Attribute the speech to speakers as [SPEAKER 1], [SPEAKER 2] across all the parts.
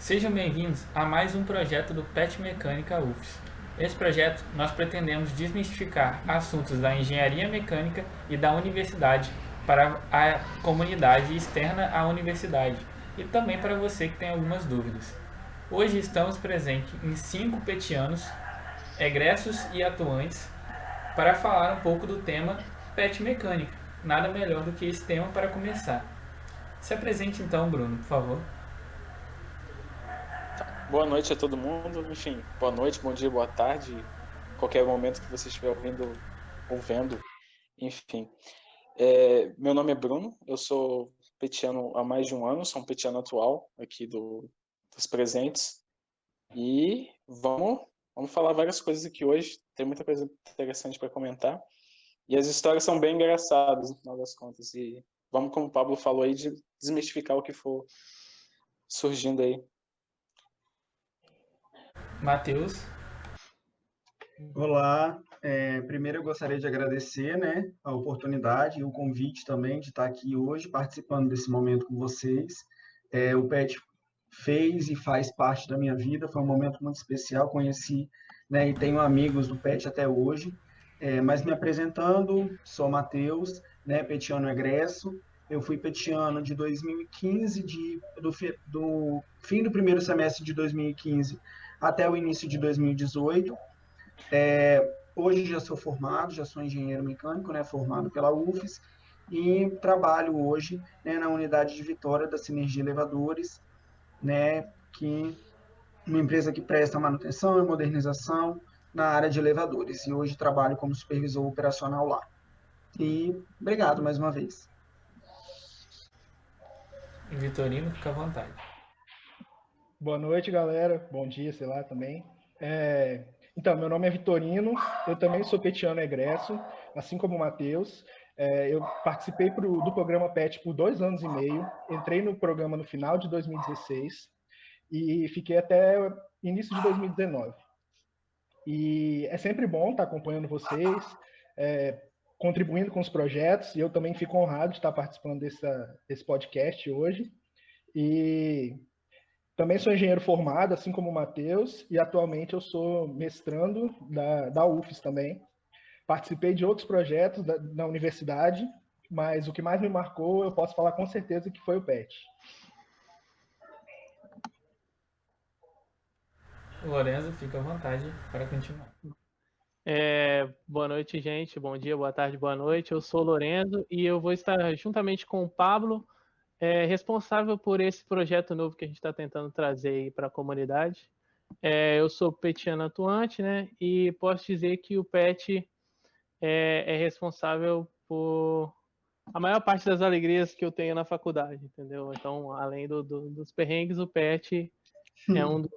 [SPEAKER 1] Sejam bem-vindos a mais um projeto do PET Mecânica UFS. Nesse projeto, nós pretendemos desmistificar assuntos da engenharia mecânica e da universidade para a comunidade externa à universidade e também para você que tem algumas dúvidas. Hoje estamos presentes em cinco petianos, egressos e atuantes, para falar um pouco do tema PET Mecânica. Nada melhor do que esse tema para começar. Se apresente então, Bruno, por favor.
[SPEAKER 2] Boa noite a todo mundo. Enfim, boa noite, bom dia, boa tarde. Qualquer momento que você estiver ouvindo ou vendo. Enfim. É, meu nome é Bruno, eu sou petiano há mais de um ano, sou um petiano atual aqui do, dos presentes. E vamos, vamos falar várias coisas aqui hoje. Tem muita coisa interessante para comentar. E as histórias são bem engraçadas, no final das contas. E vamos, como o Pablo falou aí, de desmistificar o que for surgindo aí.
[SPEAKER 1] Matheus.
[SPEAKER 3] Olá, é, primeiro eu gostaria de agradecer né, a oportunidade e o convite também de estar aqui hoje participando desse momento com vocês. É, o PET fez e faz parte da minha vida, foi um momento muito especial, conheci né, e tenho amigos do PET até hoje. É, mas me apresentando, sou Matheus, né, petiano egresso, eu fui petiano de 2015, de, do, do fim do primeiro semestre de 2015 até o início de 2018. É, hoje já sou formado, já sou engenheiro mecânico, né, formado pela UFES, e trabalho hoje né, na unidade de Vitória da Sinergia Elevadores, né, que uma empresa que presta manutenção e modernização na área de elevadores, e hoje trabalho como supervisor operacional lá. E obrigado mais uma vez.
[SPEAKER 1] Vitorino, fica à vontade.
[SPEAKER 4] Boa noite, galera. Bom dia, sei lá, também. É... Então, meu nome é Vitorino, eu também sou petiano egresso, assim como o Matheus. É, eu participei pro, do programa PET por dois anos e meio, entrei no programa no final de 2016 e fiquei até início de 2019. E é sempre bom estar acompanhando vocês, é, contribuindo com os projetos, e eu também fico honrado de estar participando dessa, desse podcast hoje. E também sou engenheiro formado, assim como o Matheus, e atualmente eu sou mestrando da, da UFES também. Participei de outros projetos da, da universidade, mas o que mais me marcou, eu posso falar com certeza que foi o PET.
[SPEAKER 1] Lorenzo, fica à vontade para continuar.
[SPEAKER 5] É, boa noite, gente. Bom dia, boa tarde, boa noite. Eu sou o Lorenzo e eu vou estar juntamente com o Pablo é, responsável por esse projeto novo que a gente está tentando trazer para a comunidade. É, eu sou petiano atuante, né? E posso dizer que o PET é, é, responsável por a maior parte das alegrias que eu tenho na faculdade, entendeu? Então, além do, do, dos perrengues, o PET é um dos,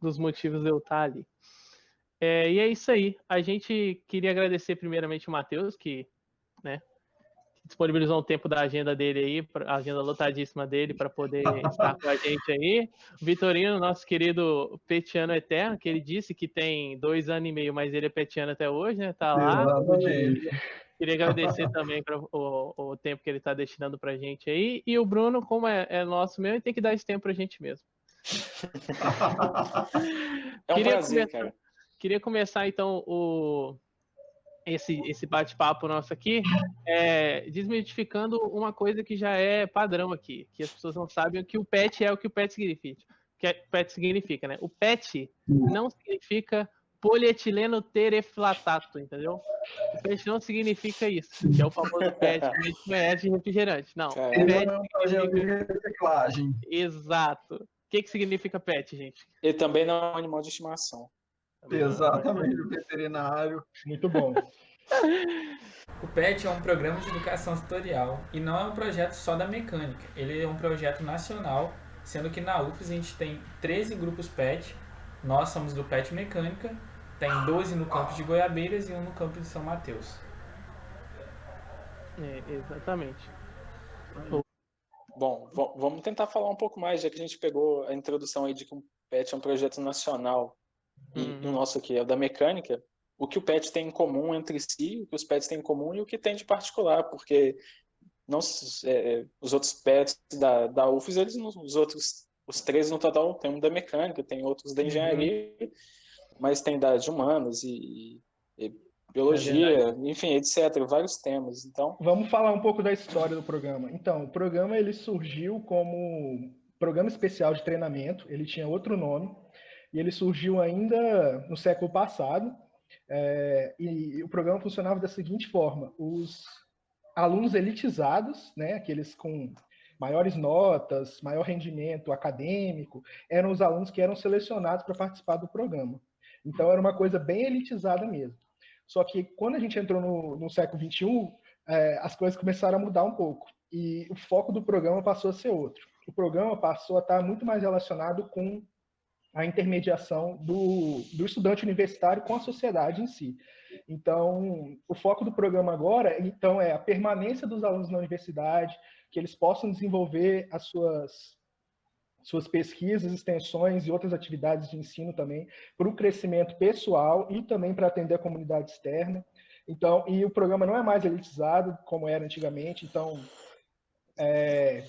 [SPEAKER 5] dos motivos de eu estar ali. É, e é isso aí. A gente queria agradecer primeiramente o Matheus, que né, disponibilizou um tempo da agenda dele aí, a agenda lotadíssima dele, para poder estar com a gente aí. O Vitorino, nosso querido petiano eterno, que ele disse que tem dois anos e meio, mas ele é petiano até hoje, né? Tá lá. Exatamente. Queria agradecer também para o, o, tempo que ele está destinando para a gente aí. E o Bruno, como é, é nosso mesmo, tem que dar esse tempo para a gente mesmo.
[SPEAKER 2] é um queria prazer, começar, cara.
[SPEAKER 5] Queria começar então o, esse, esse bate-papo nosso aqui, é, desmitificando uma coisa que já é padrão aqui, que as pessoas não sabem o que o PET é o que o PET significa. O que o PET significa, né? O PET não significa polietileno tereflatato, entendeu? O PET não significa isso, que é o famoso PET que a gente conhece de refrigerante. Não,
[SPEAKER 3] é, PET não é significa... reciclagem.
[SPEAKER 5] Exato. O que, que significa PET, gente?
[SPEAKER 2] Ele também não é um animal de estimação.
[SPEAKER 3] Exatamente, o veterinário.
[SPEAKER 4] Muito bom.
[SPEAKER 1] O PET é um programa de educação tutorial e não é um projeto só da mecânica. Ele é um projeto nacional, sendo que na UFES a gente tem 13 grupos PET. Nós somos do PET Mecânica, tem 12 no campus de Goiabeiras e um no campus de São Mateus.
[SPEAKER 5] É, exatamente.
[SPEAKER 2] Bom, vamos tentar falar um pouco mais, já que a gente pegou a introdução aí de que o PET é um projeto nacional e uhum. o nosso aqui é o da mecânica, o que o PET tem em comum entre si, o que os PETs têm em comum e o que tem de particular, porque não, é, os outros PETs da, da UFES, eles, os outros os três no total, tem um da mecânica, tem outros da uhum. engenharia, uhum. mas tem da de humanas e, e biologia, é enfim, etc, vários temas. Então,
[SPEAKER 4] vamos falar um pouco da história do programa. Então, o programa ele surgiu como programa especial de treinamento, ele tinha outro nome, e ele surgiu ainda no século passado, é, e, o programa funcionava da seguinte forma: os alunos elitizados, né, aqueles com maiores notas, maior rendimento acadêmico, eram os alunos que eram selecionados para participar do programa. Então era uma coisa bem elitizada mesmo. Só que quando a gente entrou no, no século XXI, é, as coisas começaram a mudar um pouco e o foco do programa passou a ser outro. O programa passou a estar muito mais relacionado com a intermediação do, do estudante universitário com a sociedade em si. Então, o foco do programa agora então, é a permanência dos alunos na universidade, que eles possam desenvolver as suas, suas pesquisas, extensões e outras atividades de ensino também, para o crescimento pessoal e também para atender a comunidade externa. Então, e o programa não é mais elitizado como era antigamente. Então, é,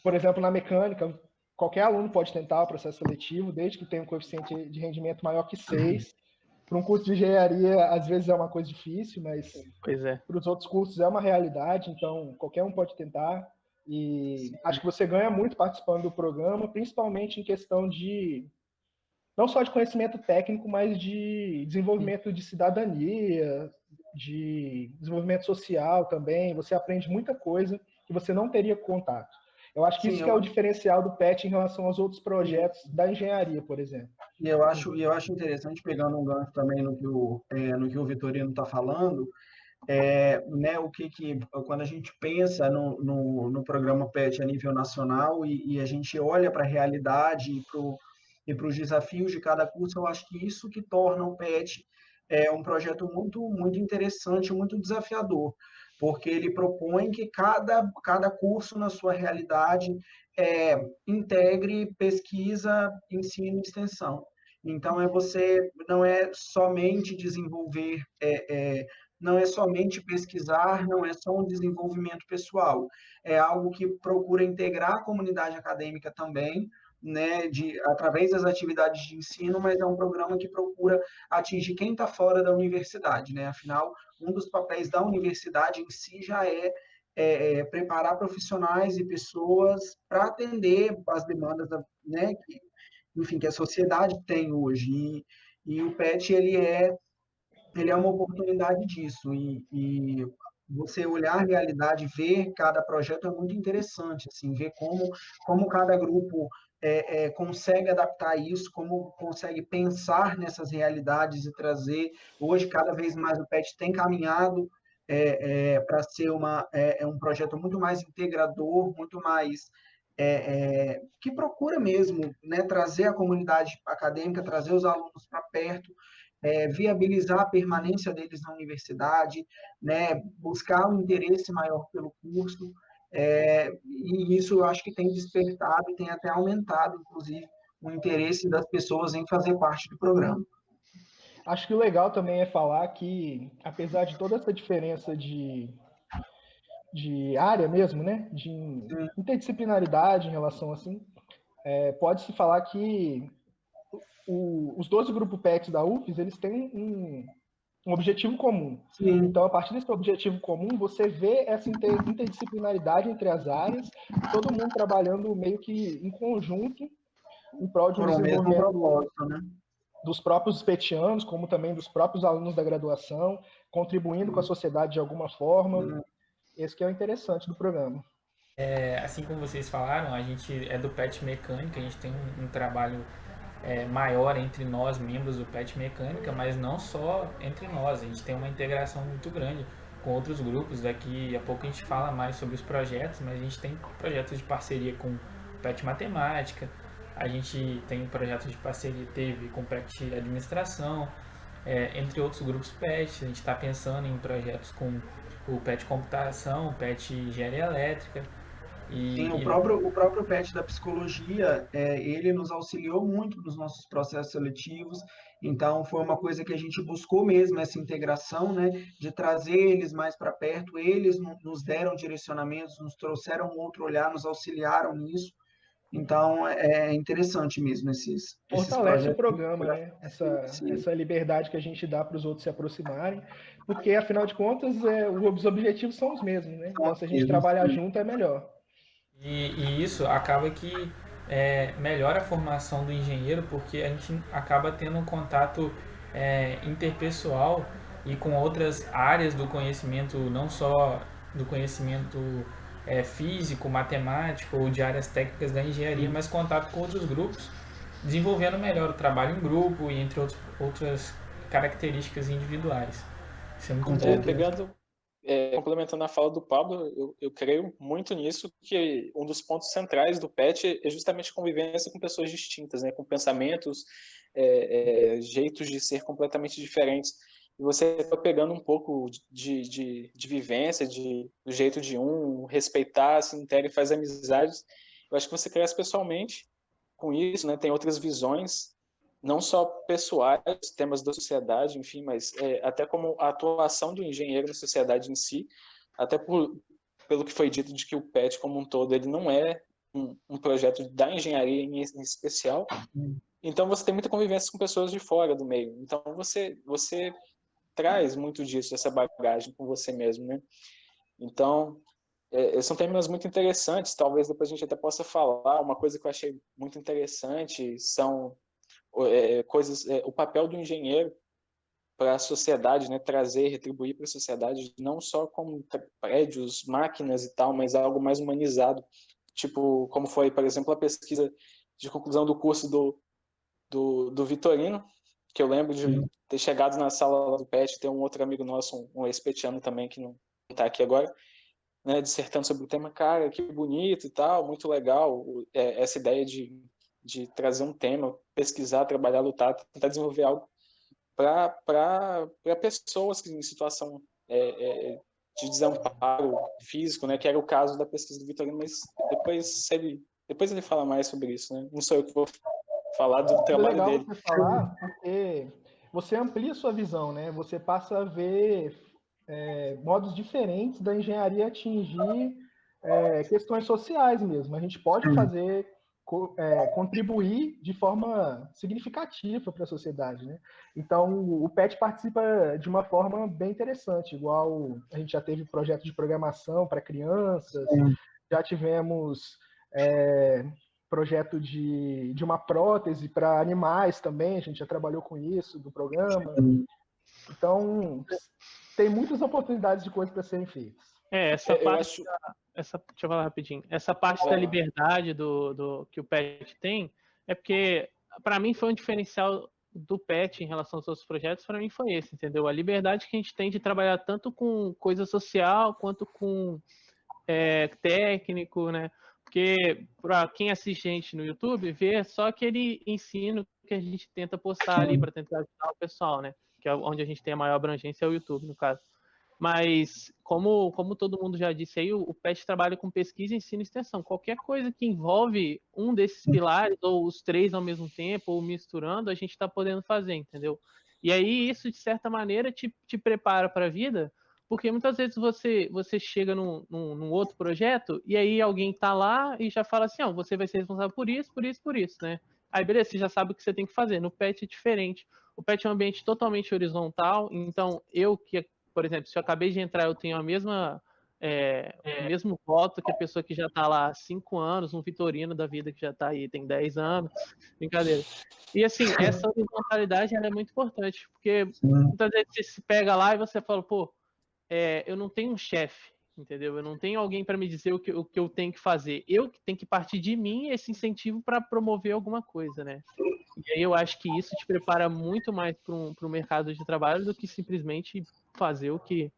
[SPEAKER 4] por exemplo, na mecânica, qualquer aluno pode tentar o processo seletivo, desde que tenha um coeficiente de rendimento maior que 6. Para um curso de engenharia, às vezes é uma coisa difícil, mas
[SPEAKER 5] é.
[SPEAKER 4] para os outros cursos é uma realidade, então qualquer um pode tentar. E Sim. acho que você ganha muito participando do programa, principalmente em questão de não só de conhecimento técnico, mas de desenvolvimento de cidadania, de desenvolvimento social também. Você aprende muita coisa que você não teria contato. Eu acho que Sim, isso eu... que é o diferencial do PET em relação aos outros projetos da engenharia, por exemplo.
[SPEAKER 3] E eu acho, eu acho interessante, pegando um gancho também no que o, é, no que o Vitorino está falando, é, né, o que, que quando a gente pensa no, no, no programa PET a nível nacional e, e a gente olha para a realidade e para e para os desafios de cada curso, eu acho que isso que torna o PET é um projeto muito muito interessante, muito desafiador, porque ele propõe que cada, cada curso, na sua realidade, é, integre pesquisa, ensino e extensão. Então, é você, não é somente desenvolver, é, é, não é somente pesquisar, não é só um desenvolvimento pessoal, é algo que procura integrar a comunidade acadêmica também, né, de, através das atividades de ensino, mas é um programa que procura atingir quem está fora da universidade, né? Afinal, um dos papéis da universidade em si já é, é, é preparar profissionais e pessoas para atender as demandas, da, né, que, enfim, que a sociedade tem hoje. E, e, o PET ele é ele é uma oportunidade disso e, e você olhar a realidade, ver cada projeto é muito interessante, assim, ver como, como cada grupo é, é, consegue adaptar isso, como consegue pensar nessas realidades e trazer. Hoje, cada vez mais o PET tem caminhado é, é para ser uma, é, é, um projeto muito mais integrador, muito mais. É, que procura mesmo né, trazer a comunidade acadêmica, trazer os alunos para perto, viabilizar a permanência deles na universidade, né, buscar um interesse maior pelo curso. É, e isso eu acho que tem despertado e tem até aumentado, inclusive, o interesse das pessoas em fazer parte do programa.
[SPEAKER 4] Acho que o legal também é falar que, apesar de toda essa diferença de, de área mesmo, né, de interdisciplinaridade em relação assim, é, pode-se falar que o, os 12 grupos PETs da UFES, eles têm um, um objetivo comum. Sim. Então, a partir desse objetivo comum, você vê essa interdisciplinaridade entre as áreas, todo mundo trabalhando meio que em conjunto em prol de um desenvolvimento né? dos próprios petianos, como também dos próprios alunos da graduação, contribuindo com a sociedade de alguma forma. Uhum. Esse que é o interessante do programa.
[SPEAKER 1] É, assim como vocês falaram, a gente é do PET Mecânica, a gente tem um, um trabalho é, maior entre nós, membros do PET Mecânica, mas não só entre nós, a gente tem uma integração muito grande com outros grupos. Daqui a pouco a gente fala mais sobre os projetos, mas a gente tem projetos de parceria com o PET Matemática, a gente tem projetos de parceria, teve com o PET Administração, é, entre outros grupos PET. A gente está pensando em projetos com o PET Computação, o PET Engenharia Elétrica.
[SPEAKER 3] E, Sim, o próprio, o próprio PET da psicologia, é, ele nos auxiliou muito nos nossos processos seletivos, então foi uma coisa que a gente buscou mesmo, essa integração, né, de trazer eles mais para perto, eles nos deram direcionamentos, nos trouxeram um outro olhar, nos auxiliaram nisso, Então, é interessante mesmo esses.
[SPEAKER 4] Fortalece esses o programa, né? Essa, essa liberdade que a gente dá para os outros se aproximarem, porque, afinal de contas, é, os objetivos são os mesmos, né? Então, se a gente trabalhar junto, é melhor.
[SPEAKER 1] E, e isso acaba que é, melhora a formação do engenheiro, porque a gente acaba tendo um contato é, interpessoal e com outras áreas do conhecimento, não só do conhecimento é, físico, matemático ou de áreas técnicas da engenharia, mas contato com outros grupos, desenvolvendo melhor o trabalho em grupo e entre outros, outras características individuais.
[SPEAKER 2] Isso é muito é, pegando, é, complementando a fala do Pablo, eu, eu creio muito nisso, que um dos pontos centrais do PET é justamente a convivência com pessoas distintas, né, com pensamentos, é, é jeitos de ser completamente diferentes e você está pegando um pouco de, de, de vivência, de, do jeito de um, respeitar, se integra e faz amizades. Eu acho que você cresce pessoalmente com isso, né? Tem outras visões, não só pessoais, temas da sociedade, enfim, mas é, até como a atuação do engenheiro na sociedade em si, até por, pelo que foi dito de que o PET como um todo ele não é um, um projeto da engenharia em, em especial. Então você tem muita convivência com pessoas de fora do meio. Então você você traz muito disso, essa bagagem com você mesmo, né? Então, é, são temas muito interessantes, talvez depois a gente até possa falar. Uma coisa que eu achei muito interessante são é, coisas, é, o papel do engenheiro para a sociedade, né, trazer, retribuir para a sociedade, não só como prédios, máquinas e tal, mas algo mais humanizado, tipo como foi, por exemplo, a pesquisa de conclusão do curso do, do, do Vitorino, que eu lembro de ter chegado na sala do PET, ter um outro amigo nosso, um, um ex-petiano também, que não está aqui agora, né, dissertando sobre o tema, cara, que bonito e tal, muito legal, é, essa ideia de, de trazer um tema, pesquisar, trabalhar, lutar, tentar desenvolver algo para pessoas em situação é, é, de desamparo físico, né, que era o caso da pesquisa do Vitorino, mas depois ele, depois ele fala mais sobre isso, né, não sou eu que vou falar do trabalho
[SPEAKER 4] legal
[SPEAKER 2] dele.
[SPEAKER 4] Você falar porque você amplia sua visão, né? Você passa a ver é, modos diferentes da engenharia atingir é, questões sociais mesmo. A gente pode fazer é, contribuir de forma significativa para a sociedade, né? Então o PET participa de uma forma bem interessante, igual a gente já teve projeto de programação para crianças, já tivemos é, projeto de, de uma prótese para animais também, a gente já trabalhou com isso do programa. Então, tem muitas oportunidades de coisas para serem feitas.
[SPEAKER 5] É, essa é, parte. Acho... Da, essa, deixa eu falar rapidinho. Essa parte é. da liberdade do, do que o PET tem é porque, para mim, foi um diferencial do PET em relação aos outros projetos, para mim foi esse, entendeu? A liberdade que a gente tem de trabalhar tanto com coisa social quanto com é, técnico, né? Porque para quem assiste a gente no YouTube, vê só aquele ensino que a gente tenta postar ali para tentar ajudar o pessoal, né? Que é onde a gente tem a maior abrangência, é o YouTube, no caso. Mas, como, como todo mundo já disse aí, o, o PET trabalha com pesquisa, ensino e extensão. Qualquer coisa que envolve um desses pilares, ou os três ao mesmo tempo, ou misturando, a gente está podendo fazer, entendeu? E aí, isso, de certa maneira, te, te prepara para a vida, porque muitas vezes você, você chega num, num, num outro projeto e aí alguém tá lá e já fala assim, oh, você vai ser responsável por isso, por isso, por isso, né? Aí beleza, você já sabe o que você tem que fazer. No PET é diferente. O PET é um ambiente totalmente horizontal, então eu que, por exemplo, se eu acabei de entrar, eu tenho a mesma é, o mesmo voto que a pessoa que já está lá há cinco anos, um Vitorino da vida que já está aí, tem 10 anos, brincadeira. E assim, essa horizontalidade é muito importante, porque muitas vezes você se pega lá e você fala, pô, é, eu não tenho um chefe, entendeu? Eu não tenho alguém para me dizer o que, o que eu tenho que fazer. Eu que tenho que partir de mim esse incentivo para promover alguma coisa, né? E aí eu acho que isso te prepara muito mais para o mercado de trabalho do que simplesmente fazer o que,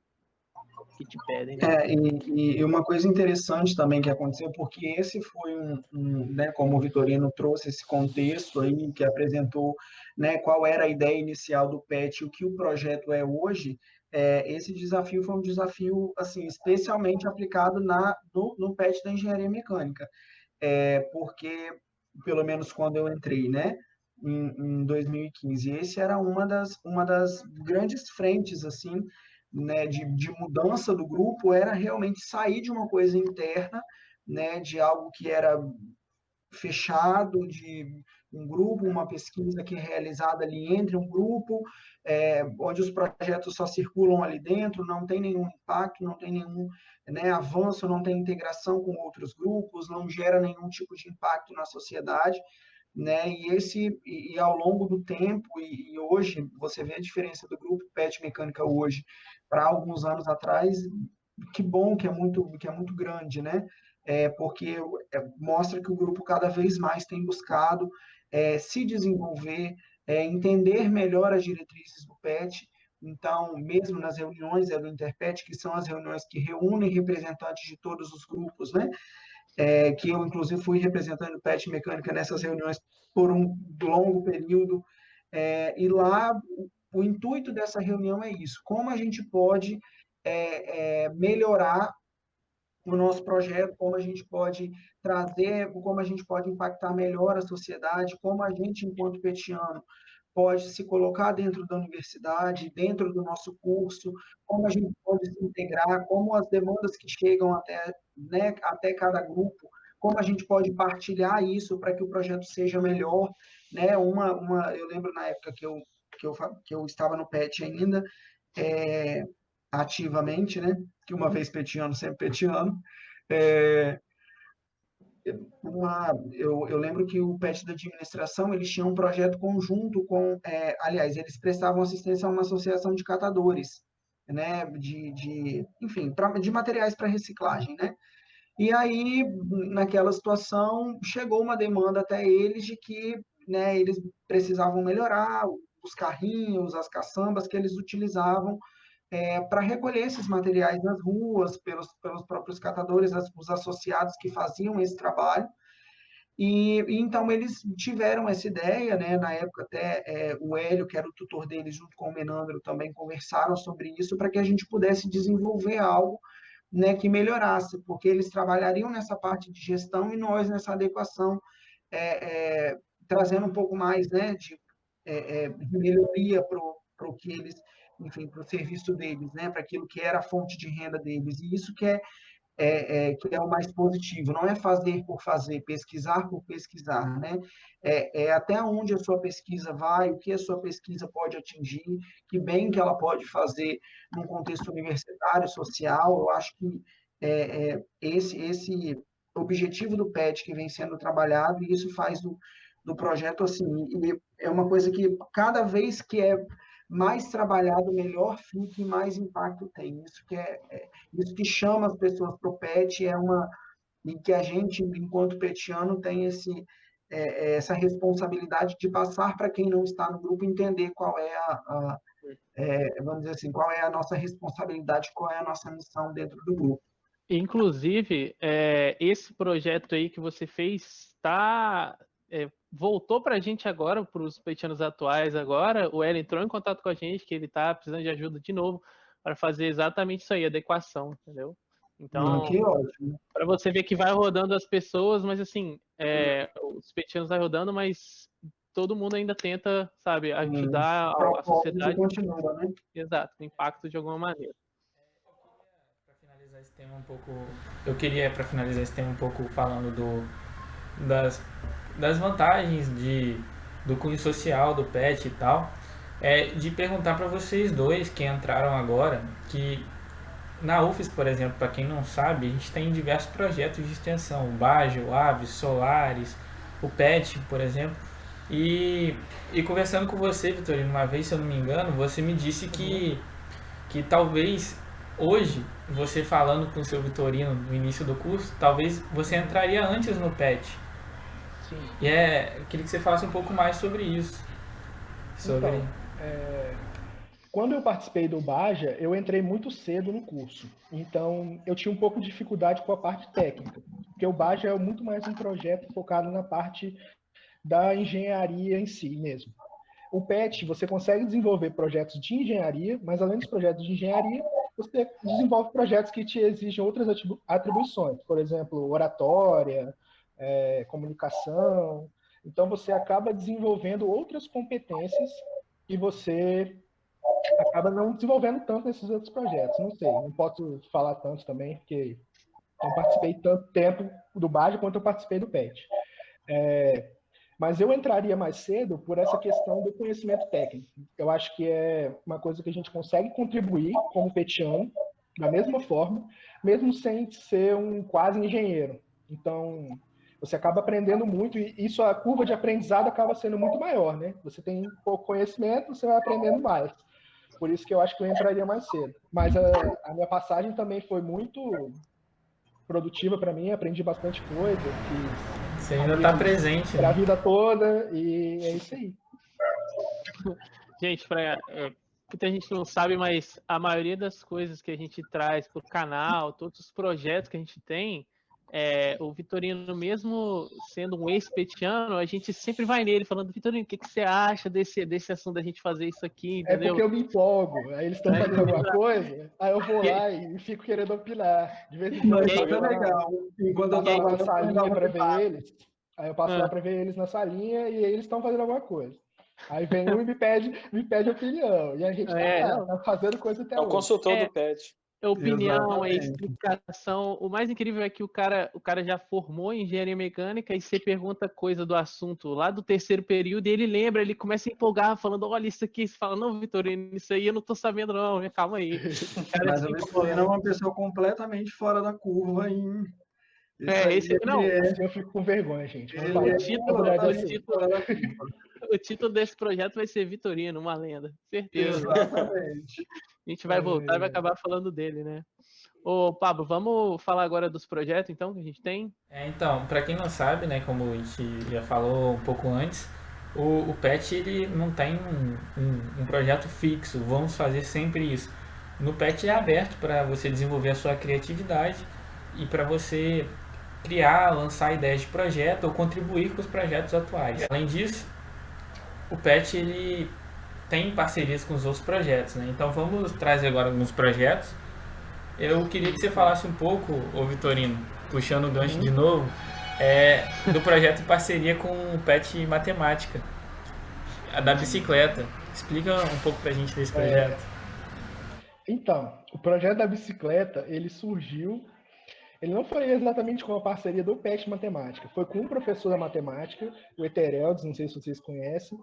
[SPEAKER 5] que te pedem. Né?
[SPEAKER 3] É, e, e, uma coisa interessante também que aconteceu, porque esse foi um, um, né, como o Vitorino trouxe esse contexto aí, que apresentou, né, qual era a ideia inicial do PET, o que o projeto é hoje, é, esse desafio foi um desafio assim especialmente aplicado na no, no PET da engenharia mecânica, é, porque pelo menos quando eu entrei, né, em, em 2015, esse era uma das uma das grandes frentes assim, né, de, de mudança do grupo era realmente sair de uma coisa interna, né, de algo que era fechado de um grupo, uma pesquisa que é realizada ali entre um grupo, é, onde os projetos só circulam ali dentro, não tem nenhum impacto, não tem nenhum né, avanço, não tem integração com outros grupos, não gera nenhum tipo de impacto na sociedade, né? E esse e, ao longo do tempo e, e, hoje você vê a diferença do grupo PET Mecânica hoje para alguns anos atrás, que bom que é muito que é muito grande, né? É, porque é, mostra que o grupo cada vez mais tem buscado é, se desenvolver, é, entender melhor as diretrizes do PET. Então, mesmo nas reuniões é, do Interpet, que são as reuniões que reúnem representantes de todos os grupos, né? É, que eu, inclusive, fui representando PET Mecânica nessas reuniões por um longo período. É, e lá, o, o, intuito dessa reunião é isso: como a gente pode é, é melhorar o nosso projeto, como a gente pode trazer, como a gente pode impactar melhor a sociedade, como a gente, enquanto petiano, pode se colocar dentro da universidade, dentro do nosso curso, como a gente pode se integrar, como as demandas que chegam até, né, até cada grupo, como a gente pode partilhar isso para que o projeto seja melhor, né? Uma, uma, eu lembro na época que eu que eu, que eu estava no PET ainda, é, ativamente, né? Que uma vez petiano, sempre petiano. É, eu, eu, lembro que o PET da administração, eles tinham um projeto conjunto com, é, aliás, eles prestavam assistência a uma associação de catadores, né, de, de enfim, pra, de materiais para reciclagem, né, e aí, naquela situação, chegou uma demanda até eles de que, né, eles precisavam melhorar os carrinhos, as caçambas que eles utilizavam é, para recolher esses materiais nas ruas, pelos, pelos próprios catadores, as, os associados que faziam esse trabalho. E, e, então eles tiveram essa ideia, né? Na época até é, o Hélio, que era o tutor deles, junto com o Menandro, também conversaram sobre isso para que a gente pudesse desenvolver algo, né, que melhorasse, porque eles trabalhariam nessa parte de gestão e nós nessa adequação, é, é, trazendo um pouco mais, né, de, é, é, melhoria para o que eles enfim, para o serviço deles, né, para aquilo que era a fonte de renda deles. E isso que é, é, é, que é o mais positivo, não é fazer por fazer, pesquisar por pesquisar, né? É, é, até onde a sua pesquisa vai, o que a sua pesquisa pode atingir, que bem que ela pode fazer num contexto universitário, social. Eu acho que é, é esse, esse objetivo do PET que vem sendo trabalhado, e isso faz do, do projeto assim, é uma coisa que cada vez que é mais trabalhado, melhor fica e mais impacto tem. Isso que é, é isso que chama as pessoas para o PET é uma e que a gente, enquanto petiano, tem esse é, é, essa responsabilidade de passar para quem não está no grupo entender qual é a, a é, vamos dizer assim, qual é a nossa responsabilidade, qual é a nossa missão dentro do grupo.
[SPEAKER 5] Inclusive, é, esse projeto aí que você fez está é, voltou para a gente agora, para os peitianos atuais agora, o Hélio entrou em contato com a gente, que ele está precisando de ajuda de novo para fazer exatamente isso aí, adequação, entendeu? Então, para você ver que vai rodando as pessoas, mas assim, é, os peitianos vai rodando, mas todo mundo ainda tenta, sabe, ajudar hum, a, a sociedade.
[SPEAKER 3] Continua, né?
[SPEAKER 5] Exato, o impacto de alguma maneira.
[SPEAKER 1] Para finalizar esse tema um pouco, eu queria para finalizar esse tema um pouco falando do das das vantagens de, do cunho social do PET e tal, é de perguntar para vocês dois que entraram agora, que na UFES, por exemplo, para quem não sabe, a gente tem diversos projetos de extensão, o BAGE, o AVES, Solares, o PET, por exemplo, e, e conversando com você, Vitorino, uma vez, se eu não me engano, você me disse que, que talvez hoje, você falando com o seu Vitorino no início do curso, talvez você entraria antes no PET, Sim. E é, eu queria que você falasse um pouco mais sobre isso. Sobre...
[SPEAKER 4] Então, é, quando eu participei do Baja, eu entrei muito cedo no curso. Então, eu tinha um pouco de dificuldade com a parte técnica, porque o Baja é muito mais um projeto focado na parte da engenharia em si mesmo. O PET, você consegue desenvolver projetos de engenharia, mas além dos projetos de engenharia, você desenvolve projetos que te exigem outras atribuições, por exemplo, oratória, é, comunicação. Então, você acaba desenvolvendo outras competências e você acaba não desenvolvendo tanto nesses outros projetos. Não sei, não posso falar tanto também, porque não participei tanto tempo do BAD quanto eu participei do PET. É, mas eu entraria mais cedo por essa questão do conhecimento técnico. Eu acho que é uma coisa que a gente consegue contribuir como petiano, da mesma forma, mesmo sem ser um quase engenheiro. Então, você acaba aprendendo muito e isso a curva de aprendizado acaba sendo muito maior, né? Você tem pouco conhecimento, você vai aprendendo mais. Por isso que eu acho que eu entraria mais cedo. Mas a, a minha passagem também foi muito produtiva para mim, aprendi bastante coisa.
[SPEAKER 1] Você ainda está presente.
[SPEAKER 4] Para a né? vida toda e é isso aí.
[SPEAKER 5] Gente, para é, muita gente não sabe, mas a maioria das coisas que a gente traz para o canal, todos os projetos que a gente tem, é, o Vitorino, mesmo sendo um ex-petiano, a gente sempre vai nele falando, Vitorino, o que, que, você acha desse, desse assunto da gente fazer isso aqui?
[SPEAKER 4] Entendeu? É porque eu me empolgo, aí eles estão é, fazendo alguma coisa, aí eu vou lá e fico querendo opinar. De vez em quando
[SPEAKER 3] eu é legal. Enquanto eu
[SPEAKER 4] tava na salinha para ver eles, aí eu passo ah. lá para ver eles na salinha e eles estão fazendo alguma coisa. Aí vem um e me pede, me pede opinião. E a gente é, tá, tá fazendo coisa até
[SPEAKER 2] é
[SPEAKER 4] hoje.
[SPEAKER 2] É o consultor do PET
[SPEAKER 5] opinião, é explicação. O mais incrível é que o cara, o cara já formou em engenharia mecânica e você pergunta coisa do assunto lá do terceiro período e ele lembra, ele começa a empolgar, falando: Olha, isso aqui. Você fala: Não, Vitorino, isso aí eu não tô sabendo, não. Calma aí.
[SPEAKER 3] Cara, Mas o Vitorino é uma pessoa completamente fora da curva em.
[SPEAKER 5] é, esse não. É...
[SPEAKER 4] Eu fico com vergonha, gente.
[SPEAKER 5] O título, o, título, o título desse projeto vai ser Vitorino, uma lenda. Certeza.
[SPEAKER 3] Exatamente.
[SPEAKER 5] A gente vai voltar e vai é. acabar falando dele, né? Ô, Pablo, vamos falar agora dos projetos, então, que a gente tem?
[SPEAKER 1] É, então, para quem não sabe, né, como a gente já falou um pouco antes, o, o PET ele não tem um, um, um projeto fixo, vamos fazer sempre isso. No PET é aberto para você desenvolver a sua criatividade e para você criar, lançar ideias de projeto ou contribuir com os projetos atuais. Além disso, o PET ele tem parcerias com os outros projetos, né? Então vamos trazer agora alguns projetos. Eu queria que você falasse um pouco, ô Vitorino, puxando o gancho de novo, é, do projeto em parceria com o PET Matemática, a da bicicleta. Explica um pouco pra gente desse projeto. É,
[SPEAKER 4] então, o projeto da bicicleta, ele surgiu ele não foi exatamente com a parceria do PET Matemática, foi com um professor da matemática, o Etereldes, não sei se vocês conhecem,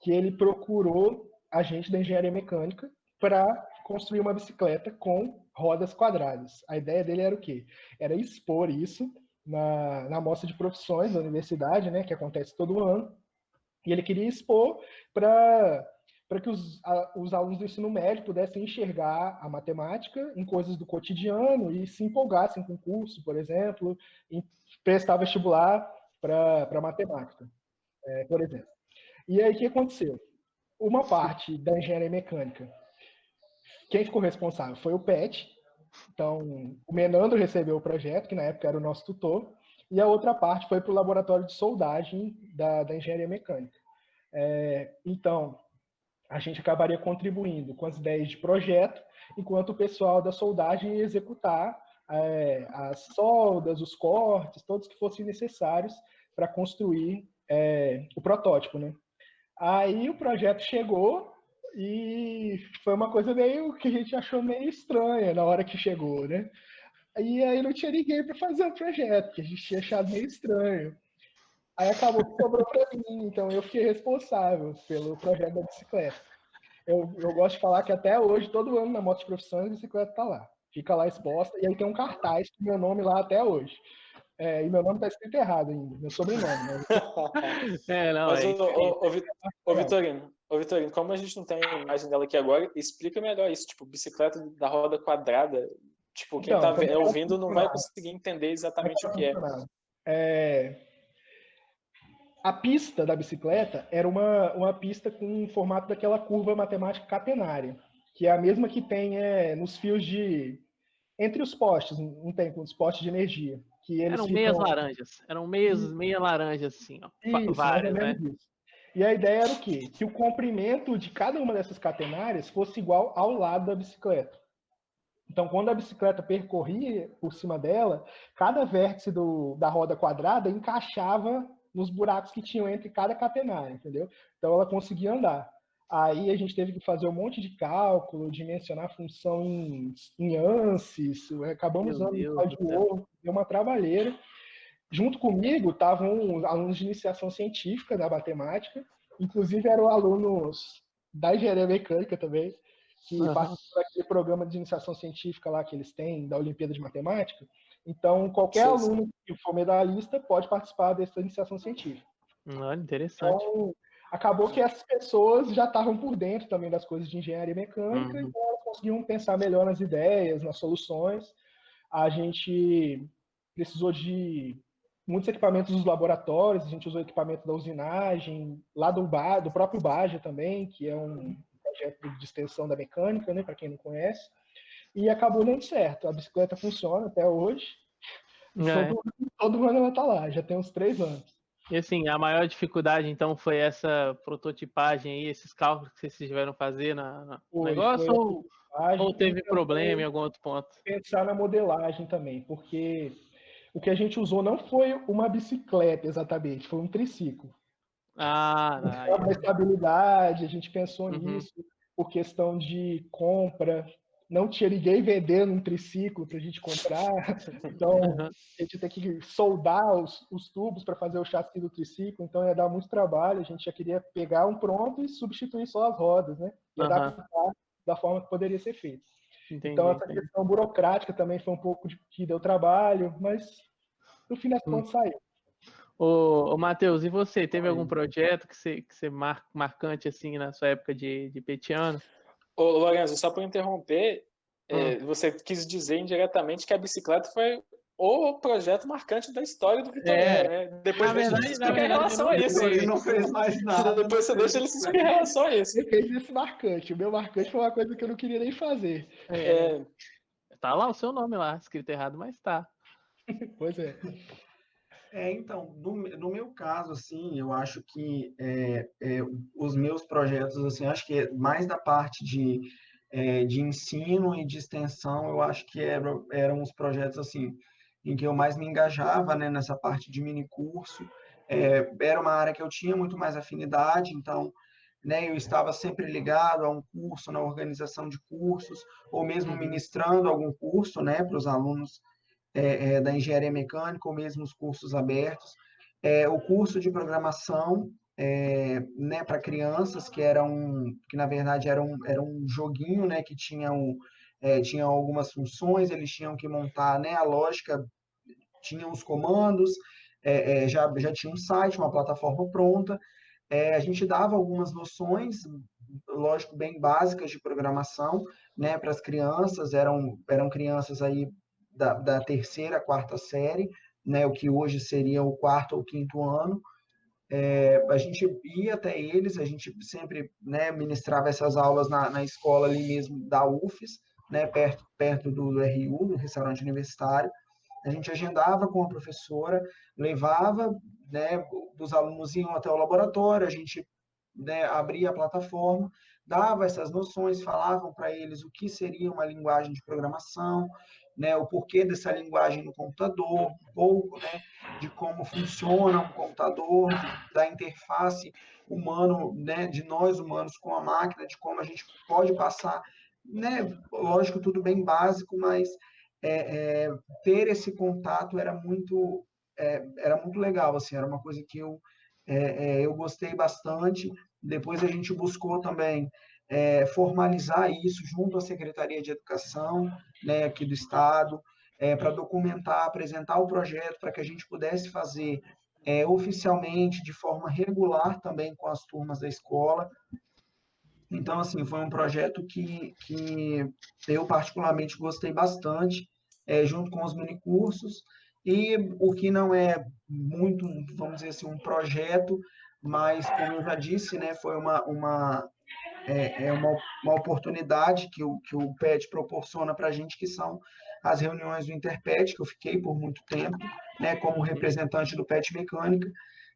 [SPEAKER 4] que ele procurou agente da engenharia mecânica para construir uma bicicleta com rodas quadradas. A ideia dele era o quê? Era expor isso na, na mostra de profissões da universidade, né, que acontece todo ano, e ele queria expor para para que os, a, os alunos do ensino médio pudessem enxergar a matemática em coisas do cotidiano e se empolgassem com o curso, por exemplo, e prestar vestibular para matemática, é, por exemplo. E aí, o que aconteceu? Uma parte da engenharia mecânica, quem ficou responsável foi o PET. Então, o Menandro recebeu o projeto, que na época era o nosso tutor, e a outra parte foi para o laboratório de soldagem da, da engenharia mecânica. É, então, a gente acabaria contribuindo com as ideias de projeto, enquanto o pessoal da soldagem ia executar é, as soldas, os cortes, todos que fossem necessários para construir é, o protótipo, né? Aí o projeto chegou e foi uma coisa meio que a gente achou meio estranha na hora que chegou, né? E aí não tinha ninguém para fazer o projeto, que a gente tinha achado meio estranho. Aí acabou que sobrou para mim, então eu fiquei responsável pelo projeto da bicicleta. Eu, eu gosto de falar que até hoje, todo ano na Moto de Profissões, a bicicleta está lá. Fica lá exposta, e aí tem um cartaz com meu nome lá até hoje. É, e meu nome está escrito errado ainda, meu sobrenome. Né?
[SPEAKER 2] é, não, Mas, é, o, o, o, o, Vitorino, o Vitorino, como a gente não tem a imagem dela aqui agora, explica melhor isso, tipo, bicicleta da roda quadrada. Tipo, quem está então, ouvindo não vai conseguir entender exatamente o que é.
[SPEAKER 4] é. A pista da bicicleta era uma, uma pista com o formato daquela curva matemática catenária, que é a mesma que tem é, nos fios de. entre os postes, não tem, com os postes de energia que
[SPEAKER 5] eram ficam... meias laranjas, eram meias, meia laranjas assim, ó, isso, várias, né?
[SPEAKER 4] E a ideia era o quê? Que o comprimento de cada uma dessas catenárias fosse igual ao lado da bicicleta. Então, quando a bicicleta percorria por cima dela, cada vértice do, da roda quadrada encaixava nos buracos que tinham entre cada catenária, entendeu? Então, ela conseguia andar. Aí a gente teve que fazer um monte de cálculo, dimensionar função em, em ANSYS, acabamos usando o código deu uma trabalheira. junto comigo estavam alunos de iniciação científica da matemática, inclusive eram alunos da engenharia mecânica também, que uhum. participam daquele programa de iniciação científica lá que eles têm, da Olimpíada de Matemática. Então, qualquer sim, aluno sim. que for medalhista pode participar dessa iniciação científica.
[SPEAKER 5] Olha, interessante.
[SPEAKER 4] Então, acabou que essas pessoas já estavam por dentro também das coisas de engenharia mecânica, uhum. então elas conseguiam pensar melhor nas ideias, nas soluções. A gente precisou de muitos equipamentos dos laboratórios, a gente usou equipamento da usinagem, lá do, ba, do próprio Baja também, que é um projeto de extensão da mecânica, né, para quem não conhece, e acabou dando certo. A bicicleta funciona até hoje. É. Todo, todo ano ela está lá, já tem uns três anos.
[SPEAKER 5] E assim, a maior dificuldade, então, foi essa prototipagem aí, esses cálculos que vocês tiveram fazer na, na foi, negócio, foi ou, ou, teve problema em algum outro ponto?
[SPEAKER 4] Pensar na modelagem também, porque o que a gente usou não foi uma bicicleta exatamente, foi um triciclo.
[SPEAKER 5] Ah,
[SPEAKER 4] a estabilidade, a gente pensou uhum. nisso por questão de compra, não tinha ninguém vendendo um triciclo para a gente comprar, então a gente tem que soldar os, os tubos para fazer o chassi do triciclo, então ia dar muito trabalho, a gente já queria pegar um pronto e substituir só as rodas, né? E uhum. adaptar da forma que poderia ser feito. Entendi, então essa entendi. questão burocrática também foi um pouco de, que deu trabalho, mas no fim das hum. contas saiu.
[SPEAKER 5] Ô, ô Matheus, e você? Teve algum projeto que você, que você mar, marcante assim na sua época de, de petiano?
[SPEAKER 2] Ô, Lorenzo, só para interromper, é, hum. você quis dizer indiretamente que a bicicleta foi o projeto marcante da história do Vitoriano, é, né? Depois
[SPEAKER 5] verdade, na verdade, em relação a isso.
[SPEAKER 3] Ele não fez mais nada.
[SPEAKER 2] Depois você deixa ele se explicar em relação a isso.
[SPEAKER 4] Ele fez esse marcante. O meu marcante foi uma coisa que eu não queria nem fazer.
[SPEAKER 5] É, é. Tá lá o seu nome lá, escrito errado, mas tá.
[SPEAKER 4] pois é.
[SPEAKER 3] É, então, no, no, meu caso, assim, eu acho que é, é, os meus projetos, assim, acho que é mais da parte de, é, de ensino e de extensão, eu acho que eram, eram os projetos, assim, em que eu mais me engajava, né, nessa parte de mini curso. É, era uma área que eu tinha muito mais afinidade, então, né, eu estava sempre ligado a um curso, na organização de cursos, ou mesmo ministrando algum curso, né, para os alunos é, é, da engenharia mecânica ou mesmo os cursos abertos. É, o curso de programação é, né, para crianças, que era um, que na verdade era um, era um joguinho, né, que tinha, um, é, tinha algumas funções, eles tinham que montar, né, a lógica, tinham os comandos, é, já, já tinha um site, uma plataforma pronta, a gente dava algumas noções, lógico, bem básicas de programação, né, para as crianças, eram, eram crianças aí da, da terceira, quarta série, né, o que hoje seria o quarto ou quinto ano. É, a gente ia até eles, a gente sempre né, ministrava essas aulas na, na escola ali mesmo da UFES, né, perto, perto do, RU, do restaurante universitário. A gente agendava com a professora, levava, né, os alunos iam até o laboratório, a gente né, abria a plataforma, dava essas noções, falavam para eles o que seria uma linguagem de programação, né, o porquê dessa linguagem no computador, um pouco né, de como funciona um computador, da interface humano, né, de nós humanos com a máquina, de como a gente pode passar, né, lógico, tudo bem básico, mas é, é, ter esse contato era muito, é, era muito legal, assim, era uma coisa que eu, é, é, eu gostei bastante. Depois a gente buscou também é, formalizar isso junto à Secretaria de Educação, né, aqui do Estado, é, para documentar, apresentar o projeto, para que a gente pudesse fazer é, oficialmente, de forma regular também com as turmas da escola. Então, assim, foi um projeto que, que eu particularmente gostei bastante, junto com os minicursos, e o que não é muito, vamos dizer assim, um projeto, mas, como eu já disse, né, foi uma, uma, é, é uma, uma oportunidade que o, que o PET proporciona para a gente, que são as reuniões do Interpet, que eu fiquei por muito tempo, né, como representante do PET Mecânica,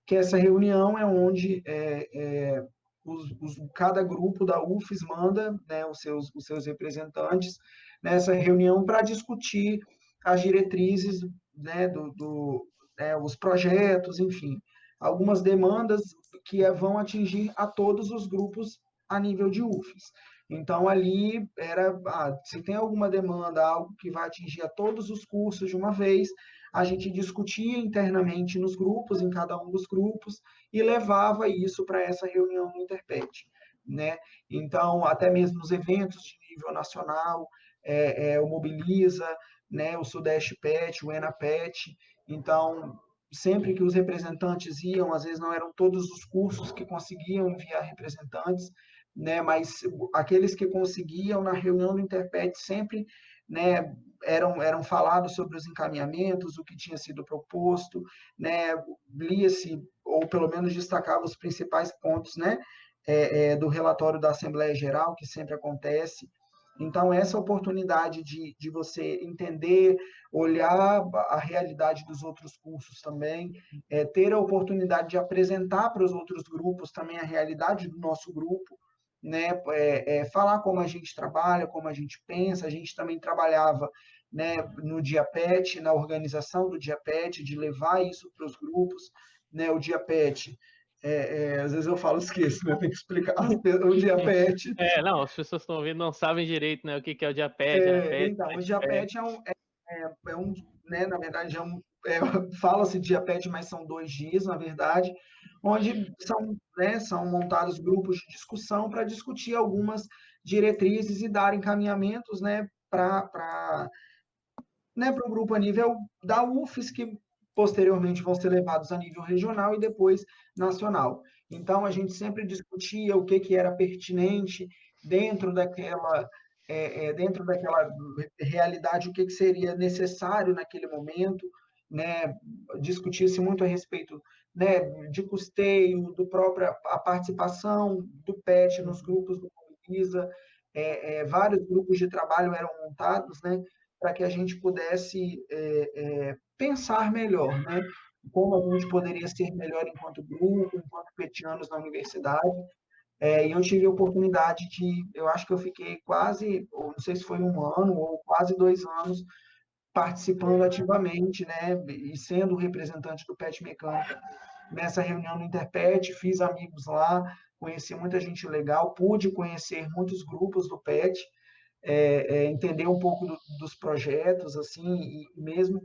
[SPEAKER 3] que essa reunião é onde é, é, os, os, cada grupo da UFES manda né, os, seus, os seus representantes nessa reunião para discutir as diretrizes, né, do, do né, os projetos, enfim, algumas demandas que vão atingir a todos os grupos a nível de UFES. Então, ali era, ah, se tem alguma demanda, algo que vai atingir a todos os cursos de uma vez, a gente discutia internamente nos grupos, em cada um dos grupos, e levava isso para essa reunião no Interpet. Né? Então, até mesmo nos eventos de nível nacional, é, é, o Mobiliza, né, o Sudeste Pet, o ENAPET. Então, sempre que os representantes iam, às vezes não eram todos os cursos que conseguiam enviar representantes, né, mas aqueles que conseguiam na reunião do Interpet sempre né, eram, eram falados sobre os encaminhamentos, o que tinha sido proposto, né, lia-se, ou pelo menos destacava os principais pontos né, é, é, do relatório da Assembleia Geral, que sempre acontece, então, essa oportunidade de, de você entender, olhar a realidade dos outros cursos também, é, ter a oportunidade de apresentar para os outros grupos também a realidade do nosso grupo, né, é, é, falar como a gente trabalha, como a gente pensa, a gente também trabalhava né, no Dia PET, na organização do Dia PET, de levar isso para os grupos, né, o Dia PET é, é, às vezes eu falo, esqueço, né? Tem que explicar o diapete.
[SPEAKER 5] É, não, as pessoas estão ouvindo não sabem direito né, o que, que é o diapete. É,
[SPEAKER 3] então, o diapete é um, é, é, é, um, né, na verdade, é um, é, fala-se diapete, mas são dois dias, na verdade, onde são, né, são montados grupos de discussão para discutir algumas diretrizes e dar encaminhamentos né, para né, o grupo a nível da UFES, que posteriormente vão ser levados a nível regional e depois nacional. Então, a gente sempre discutia o que, que era pertinente dentro daquela, é, é, dentro daquela realidade, o que, que seria necessário naquele momento, né? discutia-se muito a respeito né, de custeio, do próprio, a participação do PET nos grupos do Mobiliza, é, é, vários grupos de trabalho eram montados, né, para que a gente pudesse é, é, pensar melhor, né? Como a gente poderia ser melhor enquanto grupo, enquanto petianos na universidade. É, e eu tive a oportunidade de, eu acho que eu fiquei quase, ou não sei se foi um ano ou quase dois anos participando ativamente, né, e sendo representante do PET Mecânica nessa reunião no Interpet, fiz amigos lá, conheci muita gente legal, pude conhecer muitos grupos do PET, é, é, entender um pouco do, dos projetos, assim, e mesmo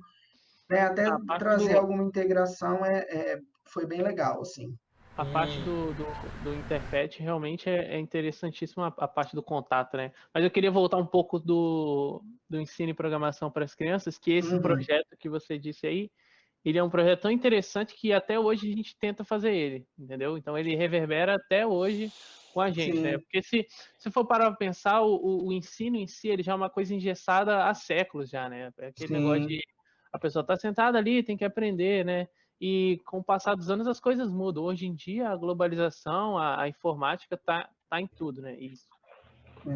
[SPEAKER 3] né? Até trazer do... alguma integração é, é, foi bem legal, assim.
[SPEAKER 5] A parte do, do, do Interpet realmente é, é interessantíssima a, a, parte do contato, né? Mas eu queria voltar um pouco do, do ensino e programação para as crianças, que esse uhum. projeto que você disse aí, ele é um projeto tão interessante que até hoje a gente tenta fazer ele, entendeu? Então ele reverbera até hoje com a gente, né? Sim. né? Porque se, se for parar para pensar, o, o, o, ensino em si, ele já é uma coisa engessada há séculos já, né? É aquele Sim. negócio de a pessoa está sentada ali, tem que aprender, né? E com o passar dos anos as coisas mudam. Hoje em dia a globalização, a, a informática está tá em tudo, né? Isso.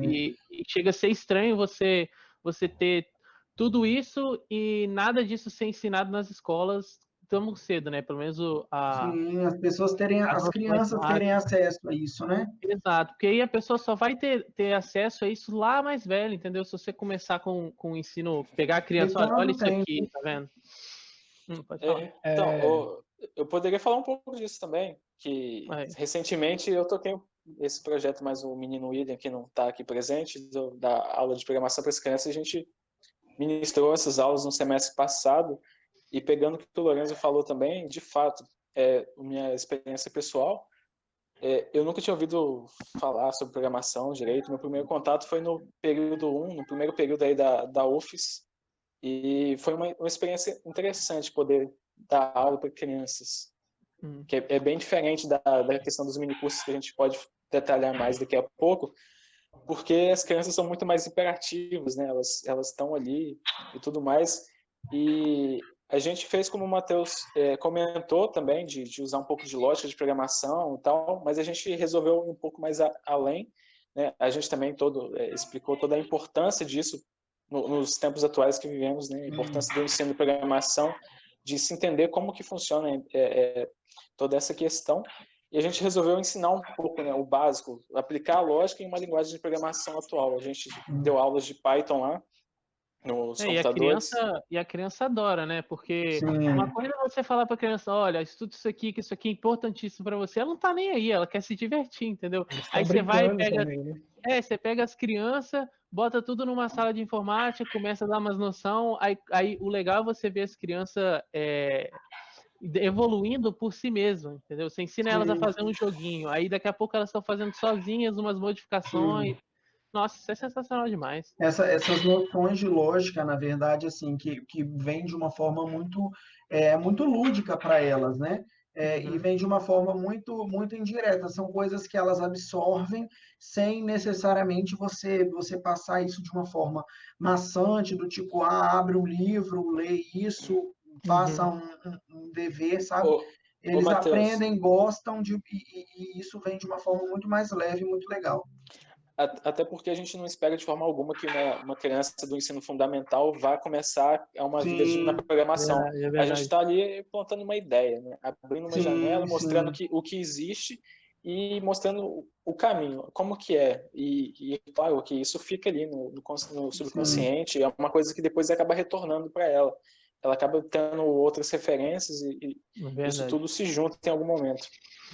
[SPEAKER 5] E, e, chega a ser estranho você você ter tudo isso e nada disso ser ensinado nas escolas tão cedo, né? Pelo menos
[SPEAKER 3] a. Sim, as pessoas terem, as crianças terem acesso a isso, né?
[SPEAKER 5] Exato, porque aí a pessoa só vai ter, ter acesso a isso lá mais velho, entendeu? Se você começar com, com o ensino, pegar a criança, olha, olha isso aqui, tá vendo?
[SPEAKER 2] Hum, é, então, é... eu, eu poderia falar um pouco disso também, que recentemente eu toquei esse projeto, mas o menino William, que não está aqui presente, do, da aula de programação para as crianças, a gente ministrou essas aulas no semestre passado, e pegando o que o Lorenzo falou também, de fato, é, minha experiência pessoal, é, eu nunca tinha ouvido falar sobre programação direito. Meu primeiro contato foi no período 1, no primeiro período aí da, da UFES, e foi uma, uma experiência interessante poder dar aula para crianças, hum. que é, é, bem diferente da, da questão dos minicursos que a gente pode detalhar mais daqui a pouco, porque as crianças são muito mais imperativas, né? Elas elas estão ali e tudo mais. E a gente fez como o Matheus é, comentou também, de, de, usar um pouco de lógica de programação e tal, mas a gente resolveu ir um pouco mais a, além. Né? A gente também todo, é, explicou toda a importância disso no, nos tempos atuais que vivemos, né? a importância do ensino de programação, de se entender como que funciona é, é, toda essa questão. E a gente resolveu ensinar um pouco né, o básico, aplicar a lógica em uma linguagem de programação atual. A gente deu aulas de Python lá, nos é,
[SPEAKER 5] e a criança e a criança adora, né? Porque Sim. uma coisa é você falar para a criança, olha, estuda isso aqui, que isso aqui é importantíssimo para você. Ela não tá nem aí, ela quer se divertir, entendeu? Aí você vai e pega, também, né? é, você pega as crianças, bota tudo numa sala de informática, começa a dar umas noção, aí, aí o legal é você ver as crianças é, evoluindo por si mesmas, entendeu? Você ensina Sim. elas a fazer um joguinho, aí daqui a pouco elas estão fazendo sozinhas umas modificações. Sim. Nossa, isso é sensacional demais.
[SPEAKER 3] Essa, essas noções de lógica, na verdade, assim, que, que vem de uma forma muito, é, muito lúdica para elas, né? É, uhum. E vem de uma forma muito, muito indireta. São coisas que elas absorvem sem necessariamente você, você passar isso de uma forma maçante, do tipo, ah, abre um livro, lê isso, faça uhum. um, um, dever, sabe? Ô, Eles ô, aprendem, gostam de, e, e, isso vem de uma forma muito mais leve, muito legal.
[SPEAKER 2] Até porque a gente não espera de forma alguma que uma, uma criança do ensino fundamental vá começar a uma sim, vida na programação. É, é a gente está ali plantando uma ideia, né? abrindo uma sim, janela, mostrando que, o que existe e mostrando o caminho, como que é. E, e claro que isso fica ali no, no, no subconsciente, sim. é uma coisa que depois acaba retornando para ela. Ela acaba tendo outras referências e, e é isso tudo se junta em algum momento.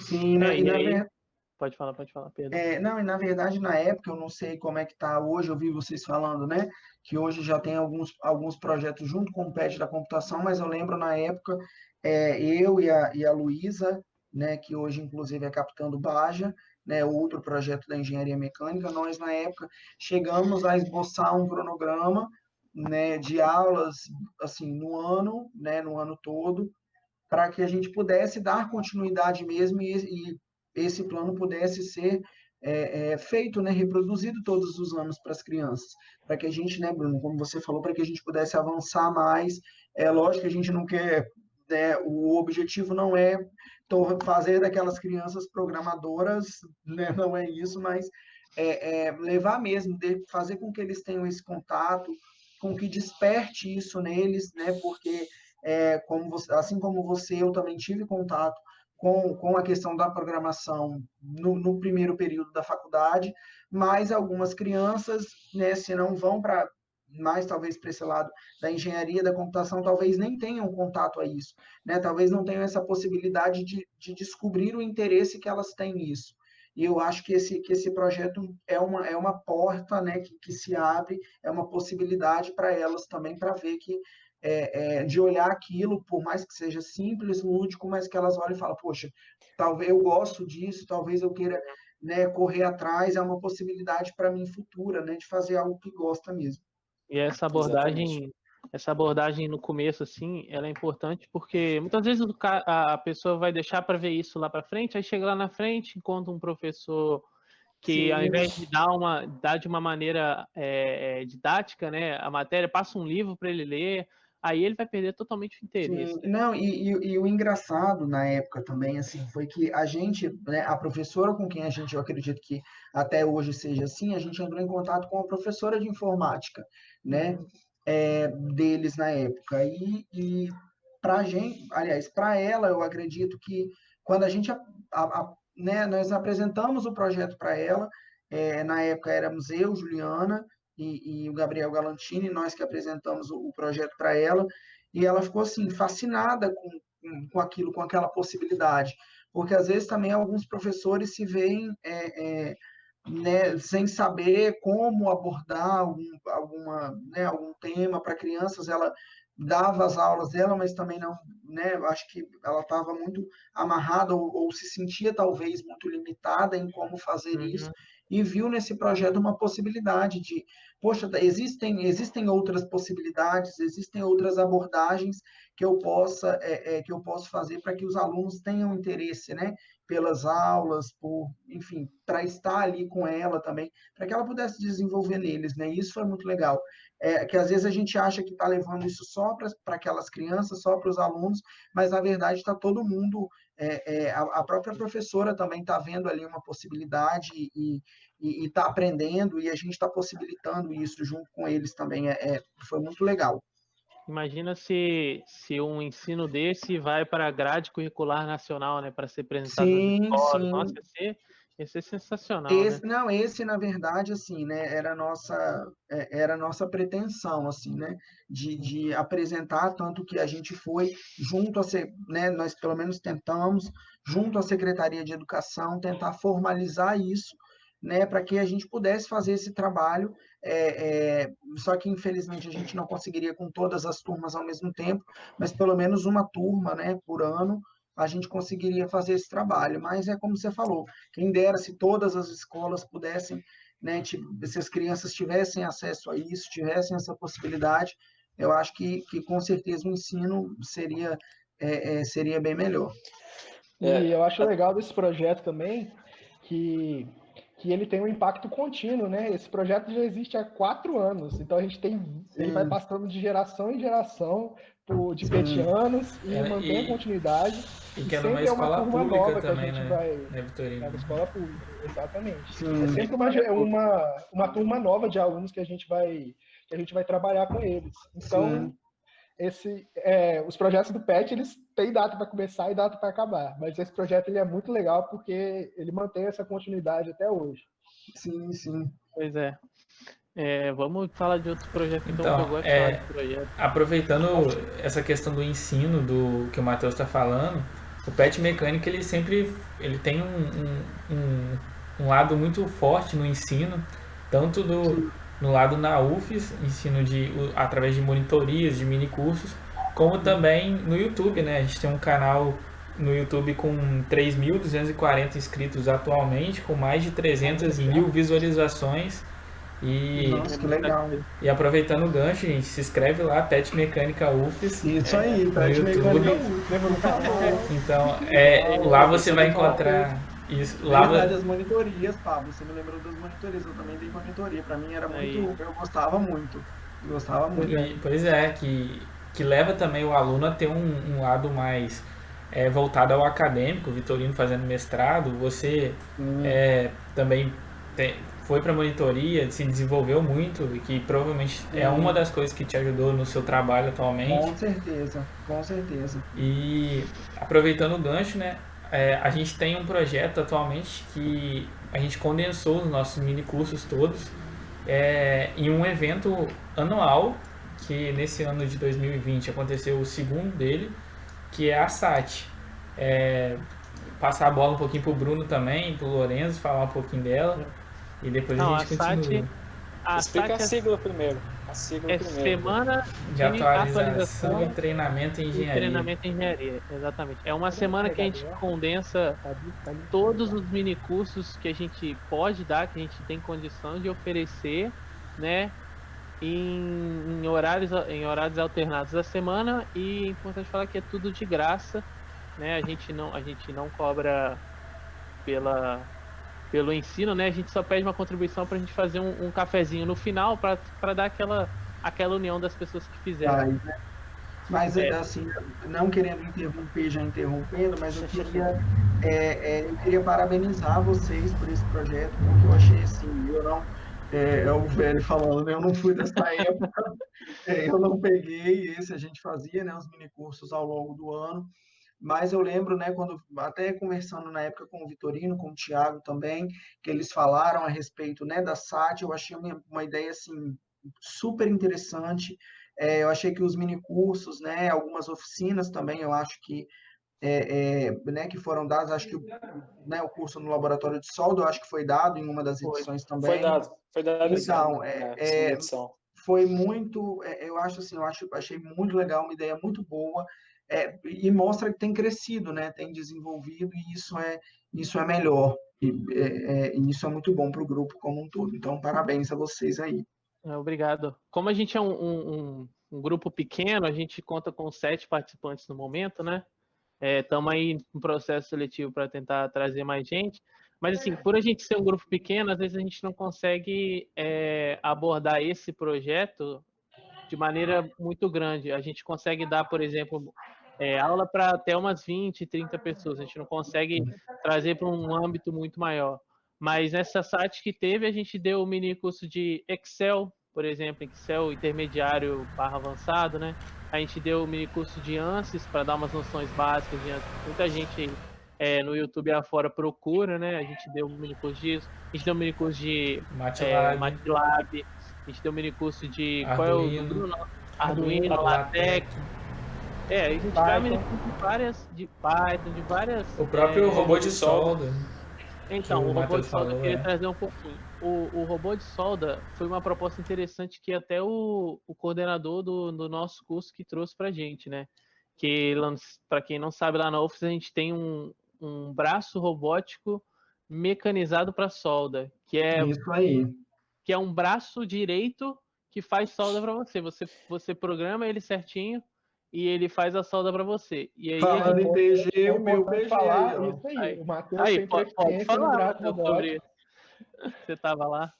[SPEAKER 3] Sim, né? e, na, aí,
[SPEAKER 5] Pode falar, pode falar, Pedro.
[SPEAKER 3] É, não, e na verdade, na época, eu não sei como é que está hoje, eu vi vocês falando, né, que hoje já tem alguns, alguns projetos junto com o PET da computação, mas eu lembro na época, é, eu e a, e a Luísa, né, que hoje inclusive é capitã do Baja, né, outro projeto da engenharia mecânica, nós na época chegamos a esboçar um cronograma, né, de aulas, assim, no ano, né, no ano todo, para que a gente pudesse dar continuidade mesmo e, e esse plano pudesse ser é, é, feito, né, reproduzido todos os anos para as crianças, para que a gente, né, Bruno, como você falou, para que a gente pudesse avançar mais. É lógico que a gente não quer, né, o objetivo não é fazer daquelas crianças programadoras, né, não é isso, mas é, é levar mesmo, fazer com que eles tenham esse contato, com que desperte isso neles, né, porque é, como você, assim como você, eu também tive contato com, com a questão da programação no, no primeiro período da faculdade, mas algumas crianças, né, se não vão para mais talvez para esse lado da engenharia da computação, talvez nem tenham contato a isso, né? Talvez não tenham essa possibilidade de, de descobrir o interesse que elas têm nisso. E eu acho que esse, que esse projeto é uma, é uma porta né, que, que se abre, é uma possibilidade para elas também, para ver que é, é, de olhar aquilo, por mais que seja simples, lúdico, mas que elas olhem e falam, poxa, talvez eu gosto disso, talvez eu queira né, correr atrás, é uma possibilidade para mim futura, né, de fazer algo que gosta mesmo.
[SPEAKER 5] E essa abordagem, Exatamente. essa abordagem no começo, assim, ela é importante porque muitas vezes a pessoa vai deixar para ver isso lá para frente, aí chega lá na frente, encontra um professor que Sim. ao invés de dar uma dar de uma maneira é, didática, né, a matéria passa um livro para ele ler, aí ele vai perder totalmente o interesse. Sim,
[SPEAKER 3] não, e, e, e, o engraçado na época também, assim, foi que a gente, né, a professora com quem a gente, eu acredito que até hoje seja assim, a gente entrou em contato com a professora de informática, né, é, deles na época, e, e para a gente, aliás, para ela, eu acredito que quando a gente, a, a, né, nós apresentamos o projeto para ela, é, na época éramos eu, Juliana, e, e o Gabriel Galantini, nós que apresentamos o, o projeto para ela, e ela ficou assim fascinada com, com aquilo, com aquela possibilidade, porque às vezes também alguns professores se veem é, é, né, sem saber como abordar algum, alguma, né, algum tema para crianças, ela dava as aulas dela, mas também não, né, acho que ela estava muito amarrada ou, ou, se sentia talvez muito limitada em como fazer uhum. isso, e viu nesse projeto uma possibilidade de, poxa, existem, existem outras possibilidades, existem outras abordagens que eu possa, é, é, que eu posso fazer para que os alunos tenham interesse, né, pelas aulas, por, enfim, para estar ali com ela também, para que ela pudesse desenvolver neles, né, isso foi muito legal, é, que às vezes a gente acha que está levando isso só para aquelas crianças, só para os alunos, mas na verdade está todo mundo é, é, a, a, própria professora também está vendo ali uma possibilidade e está aprendendo, e a gente está possibilitando isso junto com eles também. É, é, foi muito legal.
[SPEAKER 5] Imagina se, se um ensino desse vai para a grade curricular nacional, né, para ser apresentado sim, nas escolas. Sim. Nossa, ia ser, ia ser sensacional.
[SPEAKER 3] Esse,
[SPEAKER 5] né?
[SPEAKER 3] Não, esse, na verdade, assim, né, era a nossa, é, era nossa pretensão, assim, né, de, de apresentar, tanto que a gente foi junto a, né, nós pelo menos tentamos, junto à Secretaria de Educação, tentar formalizar isso, né, para que a gente pudesse fazer esse trabalho. É, é, só que infelizmente a gente não conseguiria com todas as turmas ao mesmo tempo, mas pelo menos uma turma, né, por ano a gente conseguiria fazer esse trabalho. Mas é como você falou, quem dera se todas as escolas pudessem, né, se as crianças tivessem acesso a isso, tivessem essa possibilidade, eu acho que, que com certeza o ensino seria, é, é, seria bem melhor.
[SPEAKER 4] E é. eu acho legal desse projeto também que, que ele tem um impacto contínuo, né? Esse projeto já existe há quatro anos, então a gente tem, Sim. ele vai passando de geração em geração por, de petianos e é, mantém e, a continuidade.
[SPEAKER 1] E que é numa escola pública também, né? Vai,
[SPEAKER 4] né, Vitorino? É uma escola pública, exatamente. Sim. É sempre uma, uma, uma turma nova de alunos que a gente vai que a gente vai trabalhar com eles. Então, esse, é, os projetos do PET, eles têm data para começar e data para acabar, mas esse projeto ele é muito legal porque ele mantém essa continuidade até hoje.
[SPEAKER 3] Sim, sim.
[SPEAKER 5] Pois é. É, vamos falar de outros projetos então,
[SPEAKER 1] então
[SPEAKER 5] eu
[SPEAKER 1] gosto é, de projeto. Aproveitando essa questão do ensino do que o Matheus está falando, o PET mecânico ele sempre ele tem um, um, um, um, lado muito forte no ensino, tanto do, no lado na UFES, ensino de, através de monitorias, de mini cursos, como também no YouTube, né? A gente tem um canal no YouTube com 3.240 inscritos atualmente, com mais de 300 mil visualizações. E,
[SPEAKER 3] Nossa, que legal.
[SPEAKER 1] E aproveitando o gancho, gente, se inscreve lá, Pet Mecânica UFES.
[SPEAKER 3] Isso é, aí, Pet Mecânica UFES.
[SPEAKER 1] Então, é, lá você vai encontrar isso,
[SPEAKER 3] lá... Na verdade, as monitorias, Pablo, você me lembrou das monitorias, eu também dei monitoria, para mim era muito, Aí. eu gostava muito, eu gostava muito.
[SPEAKER 1] E, pois é, que, que leva também o aluno a ter um, um lado mais é, voltado ao acadêmico, o Vitorino fazendo mestrado, você é, também tem, foi para monitoria, se desenvolveu muito e que provavelmente é uma das coisas que te ajudou no seu trabalho atualmente.
[SPEAKER 3] Com certeza, com certeza.
[SPEAKER 1] E aproveitando o gancho, né, é, a gente tem um projeto atualmente que a gente condensou os nossos mini cursos todos é, em um evento anual que nesse ano de 2020 aconteceu o segundo dele, que é a SAT. É, passar a bola um pouquinho pro Bruno também, pro Lorenzo, falar um pouquinho dela e depois Não, a gente a continua. SAT,
[SPEAKER 2] a Explica SAT a sigla primeiro. A sigla
[SPEAKER 5] é
[SPEAKER 2] primeiro.
[SPEAKER 5] Semana
[SPEAKER 1] de, atualização, atualização e treinamento em engenharia.
[SPEAKER 5] Treinamento em engenharia, exatamente. É uma semana que a gente condensa todos os mini cursos que a gente pode dar, que a gente tem condição de oferecer, né? Em, em horários, em horários alternados da semana e é importante falar que é tudo de graça, né? A gente não, a gente não cobra pela pelo ensino, né? A gente só pede uma contribuição para a gente fazer um, um cafezinho no final para dar aquela, aquela união das pessoas que fizeram.
[SPEAKER 3] né? Mas é. assim, não querendo interromper, já interrompendo, mas eu queria, é, é, eu queria parabenizar vocês por esse projeto, porque eu achei assim, eu não, é, é o velho falando, né? eu não fui dessa época, é, eu não peguei esse, a gente fazia né, os minicursos ao longo do ano, mas eu lembro, né, quando até conversando na época com o Vitorino, com o Tiago também, que eles falaram a respeito, né, da SAT, eu achei uma, uma ideia assim super interessante. É, eu achei que os minicursos, né, algumas oficinas também, eu acho que é, é, né, que foram dadas, acho que o, né, o curso no laboratório de solda, eu acho que foi dado em uma das edições foi, também.
[SPEAKER 2] Foi dado, foi dado.
[SPEAKER 3] Então, é, é, foi muito, é, eu acho assim, eu acho, achei muito legal, uma ideia muito boa é, e mostra que tem crescido, né? Tem desenvolvido e isso é isso é melhor e, é, é, isso é muito bom para o grupo como um todo. Então, parabéns a vocês aí.
[SPEAKER 5] É, obrigado. Como a gente é um, um, um, grupo pequeno, a gente conta com sete participantes no momento, né? Estamos é, aí no processo seletivo para tentar trazer mais gente. Mas, assim, por a gente ser um grupo pequeno, às vezes a gente não consegue é, abordar esse projeto de maneira muito grande. A gente consegue dar, por exemplo, é, aula para até umas 20, 30 pessoas. A gente não consegue trazer para um âmbito muito maior. Mas nessa site que teve, a gente deu o mini curso de Excel, por exemplo, Excel intermediário barra avançado, né? A gente deu o mini curso de ANSYS para dar umas noções básicas de ANSYS. Muita gente é, no YouTube afora procura, né? A gente deu um mini curso disso. A gente deu um mini curso de MATLAB. É, MATLAB. A gente deu um mini curso de. Arduino, qual é o Arduino, Arduino LaTeX. É, a gente Python. vai de várias, de Python, de várias.
[SPEAKER 1] O próprio é, robô de solda.
[SPEAKER 5] Então,
[SPEAKER 1] o
[SPEAKER 5] o, robô de solda,
[SPEAKER 1] falou,
[SPEAKER 5] eu queria
[SPEAKER 1] é.
[SPEAKER 5] trazer um pouquinho. O, o robô de solda foi uma proposta interessante que até o, o coordenador do, do nosso curso que trouxe pra gente, né? Que, para quem não sabe, lá na UFS a gente tem um, um braço robótico mecanizado para solda, que é,
[SPEAKER 3] Isso aí.
[SPEAKER 5] que é um braço direito que faz solda para você. você. Você programa ele certinho e ele faz a solda para você. E aí,
[SPEAKER 3] Falando em
[SPEAKER 4] É
[SPEAKER 3] o meu PG.
[SPEAKER 4] falar
[SPEAKER 3] ó.
[SPEAKER 4] isso aí.
[SPEAKER 5] Aí.
[SPEAKER 4] O Matheus
[SPEAKER 5] aí,
[SPEAKER 4] tem
[SPEAKER 5] pode, pode falar sobre. Você tava lá?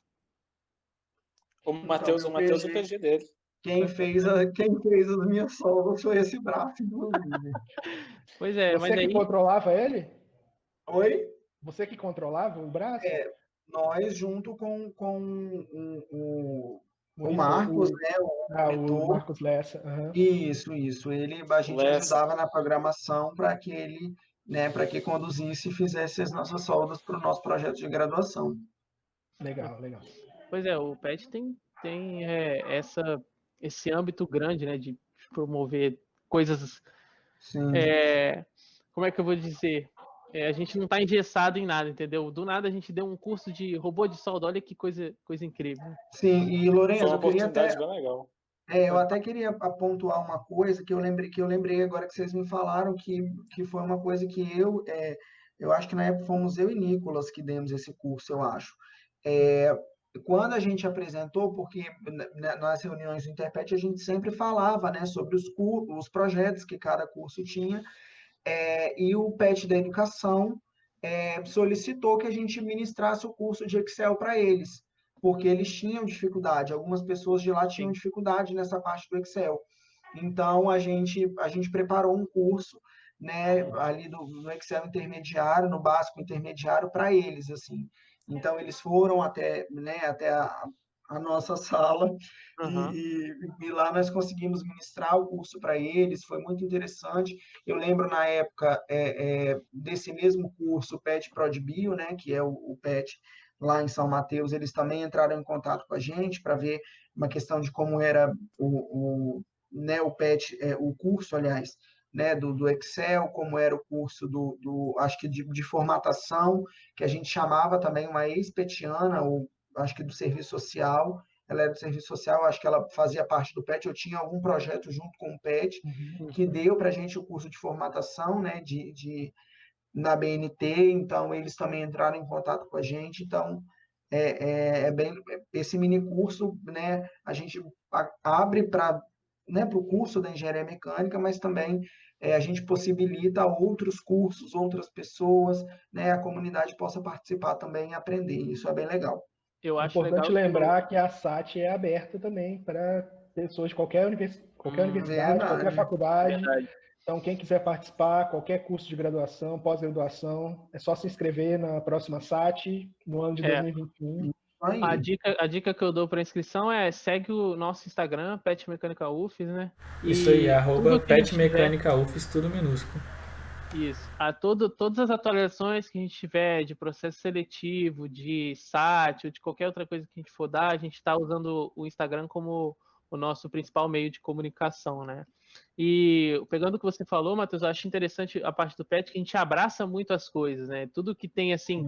[SPEAKER 2] O Matheus,
[SPEAKER 3] meu
[SPEAKER 2] o Matheus, o
[SPEAKER 3] PG.
[SPEAKER 2] Dele.
[SPEAKER 3] Quem fez, a, quem fez as minhas soldas foi esse braço, inclusive.
[SPEAKER 5] Pois é,
[SPEAKER 4] Você
[SPEAKER 5] mas
[SPEAKER 4] que
[SPEAKER 5] aí
[SPEAKER 4] controlava ele?
[SPEAKER 3] Oi?
[SPEAKER 4] Você que controlava o braço?
[SPEAKER 3] É, Nós, junto com, com o, o, o
[SPEAKER 4] Monitor-
[SPEAKER 3] Marcos, né? O
[SPEAKER 4] Ah, o. Marcos Lessa. aham.
[SPEAKER 3] Isso, isso. Ele, a gente
[SPEAKER 2] Lessa.
[SPEAKER 3] ajudava na programação para que ele, né, para que conduzisse e fizesse as nossas soldas para o nosso projeto de graduação.
[SPEAKER 4] Legal, legal.
[SPEAKER 5] Pois é, o PET tem, tem é, essa, esse âmbito grande, né, de promover coisas.
[SPEAKER 3] Sim.
[SPEAKER 5] é, como é que eu vou dizer? É, a gente não está engessado em nada, entendeu? Do nada a gente deu um curso de robô de solda, olha que coisa, coisa incrível.
[SPEAKER 3] Sim, e Lourenço,
[SPEAKER 2] uma
[SPEAKER 3] eu queria até,
[SPEAKER 2] legal.
[SPEAKER 3] é, eu até queria pontuar uma coisa que eu lembrei, que eu lembrei agora que vocês me falaram, que, que foi uma coisa que eu, é, eu acho que na época fomos eu e Nicolas que demos esse curso, eu acho. É, quando a gente apresentou, porque na- nas reuniões do Interpet a gente sempre falava, né, sobre os, os projetos que cada curso tinha, é, e o PET da Educação é, solicitou que a gente ministrasse o curso de Excel para eles, porque eles tinham dificuldade, algumas pessoas de lá tinham dificuldade nessa parte do Excel. Então, a gente, a gente preparou um curso, né, ali do, no Excel intermediário, no básico intermediário, para eles, assim. Então, eles foram até, né, até a, a nossa sala e-
[SPEAKER 5] Aham.
[SPEAKER 3] e, e lá nós conseguimos ministrar o curso para eles, foi muito interessante. Eu lembro na época é, é, desse mesmo curso, o PET ProdBio, né, que é o, o PET lá em São Mateus, eles também entraram em contato com a gente para ver uma questão de como era o, o, né, o PET, é, o curso, aliás, né, do, do Excel, como era o curso do, do acho que de, de formatação, que a gente chamava também uma ex-petiana, ou acho que do serviço social, ela era do serviço social, acho que ela fazia parte do PET, eu tinha algum projeto junto com o PET, que deu para a gente o curso de formatação, né, de, de, na BNT, então eles também entraram em contato com a gente, então é, é, é bem, esse mini curso, né, a gente abre para né, para o curso da engenharia mecânica, mas também é, a gente possibilita outros cursos, outras pessoas, né, a comunidade possa participar também e aprender, isso é bem legal.
[SPEAKER 5] Eu
[SPEAKER 4] É
[SPEAKER 5] acho
[SPEAKER 4] importante
[SPEAKER 5] legal que
[SPEAKER 4] lembrar que a SAT é aberta também para pessoas de qualquer, univers... qualquer
[SPEAKER 5] Hum,
[SPEAKER 4] universidade,
[SPEAKER 3] verdade.
[SPEAKER 4] qualquer faculdade.
[SPEAKER 5] Verdade.
[SPEAKER 4] Então, quem quiser participar, qualquer curso de graduação, pós-graduação, é só se inscrever na próxima SAT no ano de
[SPEAKER 5] É.
[SPEAKER 4] 2021.
[SPEAKER 3] Aí,
[SPEAKER 5] A dica, a dica que eu dou para inscrição é segue o nosso Instagram, Pet Mecânica UFES, né?
[SPEAKER 1] Isso aí,
[SPEAKER 5] E
[SPEAKER 1] arroba Pet Mecânica UFES, tudo minúsculo.
[SPEAKER 5] Isso. A todo, todas as atualizações que a gente tiver de processo seletivo, de SAT ou de qualquer outra coisa que a gente for dar, a gente está usando o Instagram como o nosso principal meio de comunicação, né? E pegando o que você falou, Matheus, eu acho interessante a parte do pet que a gente abraça muito as coisas, né? Tudo que tem assim,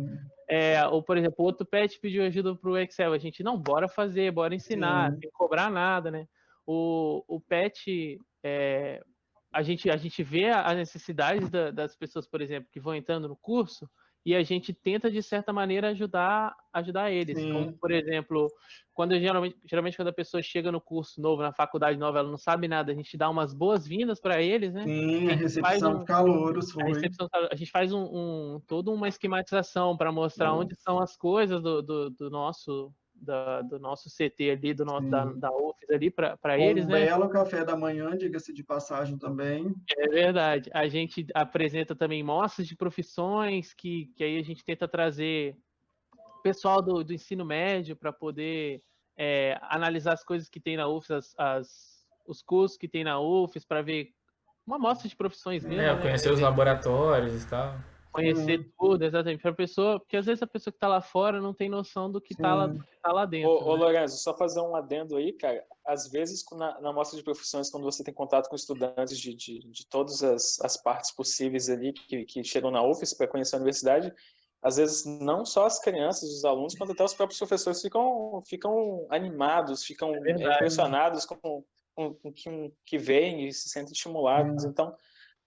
[SPEAKER 5] é, ou por exemplo, outro pet pediu ajuda para o Excel, a gente não, bora fazer, bora ensinar,
[SPEAKER 3] Sim.
[SPEAKER 5] sem cobrar nada, né? O, o pet, é, a gente, a gente vê a- as necessidades da- das pessoas, por exemplo, que vão entrando no curso e a gente tenta, de certa maneira, ajudar, ajudar eles.
[SPEAKER 3] Sim.
[SPEAKER 5] Como, por exemplo, quando geralmente, geralmente quando a pessoa chega no curso novo, na faculdade nova, ela não sabe nada, a gente dá umas boas-vindas para eles, né?
[SPEAKER 3] sim, a
[SPEAKER 5] faz
[SPEAKER 3] recepção
[SPEAKER 5] um-
[SPEAKER 3] calouros
[SPEAKER 5] A,
[SPEAKER 3] foi.
[SPEAKER 5] recepção, a gente faz um, um- toda uma esquematização para mostrar onde são as coisas do, do, do nosso da- do nosso CT ali, do nosso, da,
[SPEAKER 3] Sim.
[SPEAKER 5] da UFES ali para eles,
[SPEAKER 3] um
[SPEAKER 5] né?
[SPEAKER 3] belo café da manhã, diga-se de passagem também.
[SPEAKER 5] É verdade. A gente apresenta também mostras de profissões que, que aí a gente tenta trazer pessoal do, do ensino médio para poder é, analisar as coisas que tem na UFES, as, as- os cursos que tem na UFES, para ver uma amostra de profissões mesmo.
[SPEAKER 1] É,
[SPEAKER 5] né?
[SPEAKER 1] conhecer os laboratórios e tal.
[SPEAKER 5] Conhecer tudo, exatamente. Para pessoa, porque às vezes a pessoa que está lá fora não tem noção do que está lá,
[SPEAKER 3] Sim.
[SPEAKER 5] do que tá lá dentro.
[SPEAKER 2] Ô, ô
[SPEAKER 5] né?
[SPEAKER 2] Lorenzo, só fazer um adendo aí, cara. Às vezes, na, na mostra de profissões, quando você tem contato com estudantes de, de, de todas as, as partes possíveis ali que, que chegam na UFES para conhecer a universidade, às vezes não só as crianças, os alunos, quanto até os próprios professores ficam, ficam animados, ficam é impressionados com, com, com o que, que veem e se sentem estimulados. Então,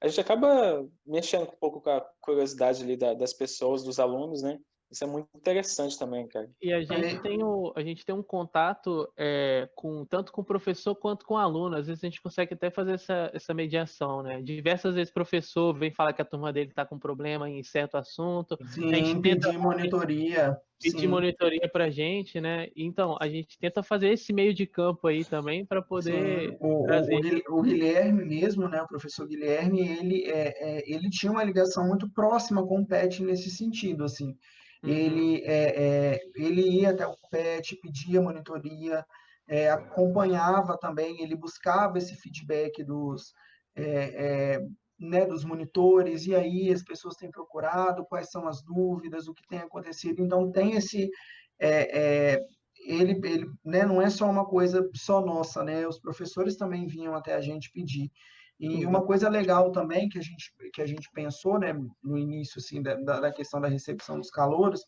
[SPEAKER 2] a gente acaba mexendo um pouco com a curiosidade ali da, das pessoas, dos alunos, né? Isso é muito interessante também, cara.
[SPEAKER 5] E a gente, tem, o, a gente tem um contato é, com tanto com o professor quanto com o aluno. Às vezes a gente consegue até fazer essa, essa mediação, né? Diversas vezes o professor vem falar que a turma dele está com problema em certo assunto.
[SPEAKER 3] Sim, a gente tenta, pedir monitoria.
[SPEAKER 5] Pedir sim. monitoria para a gente, né? Então, a gente tenta fazer esse meio de campo aí também para poder
[SPEAKER 3] o, trazer... O, o, Guilherme mesmo, né? O professor Guilherme, ele, é, é, ele tinha uma ligação muito próxima com o PET nesse sentido, assim. Uhum. Ele, é, é, ele ia até o PET, pedia monitoria, é, acompanhava também, ele buscava esse feedback dos, é, é, né, dos monitores, e aí as pessoas têm procurado, quais são as dúvidas, o que tem acontecido. Então, tem esse. É, ele, ele né, não é só uma coisa só nossa, né? Os professores também vinham até a gente pedir. E uma coisa legal também que a gente, que a gente pensou, né, no início, assim, da, da questão da recepção dos calouros,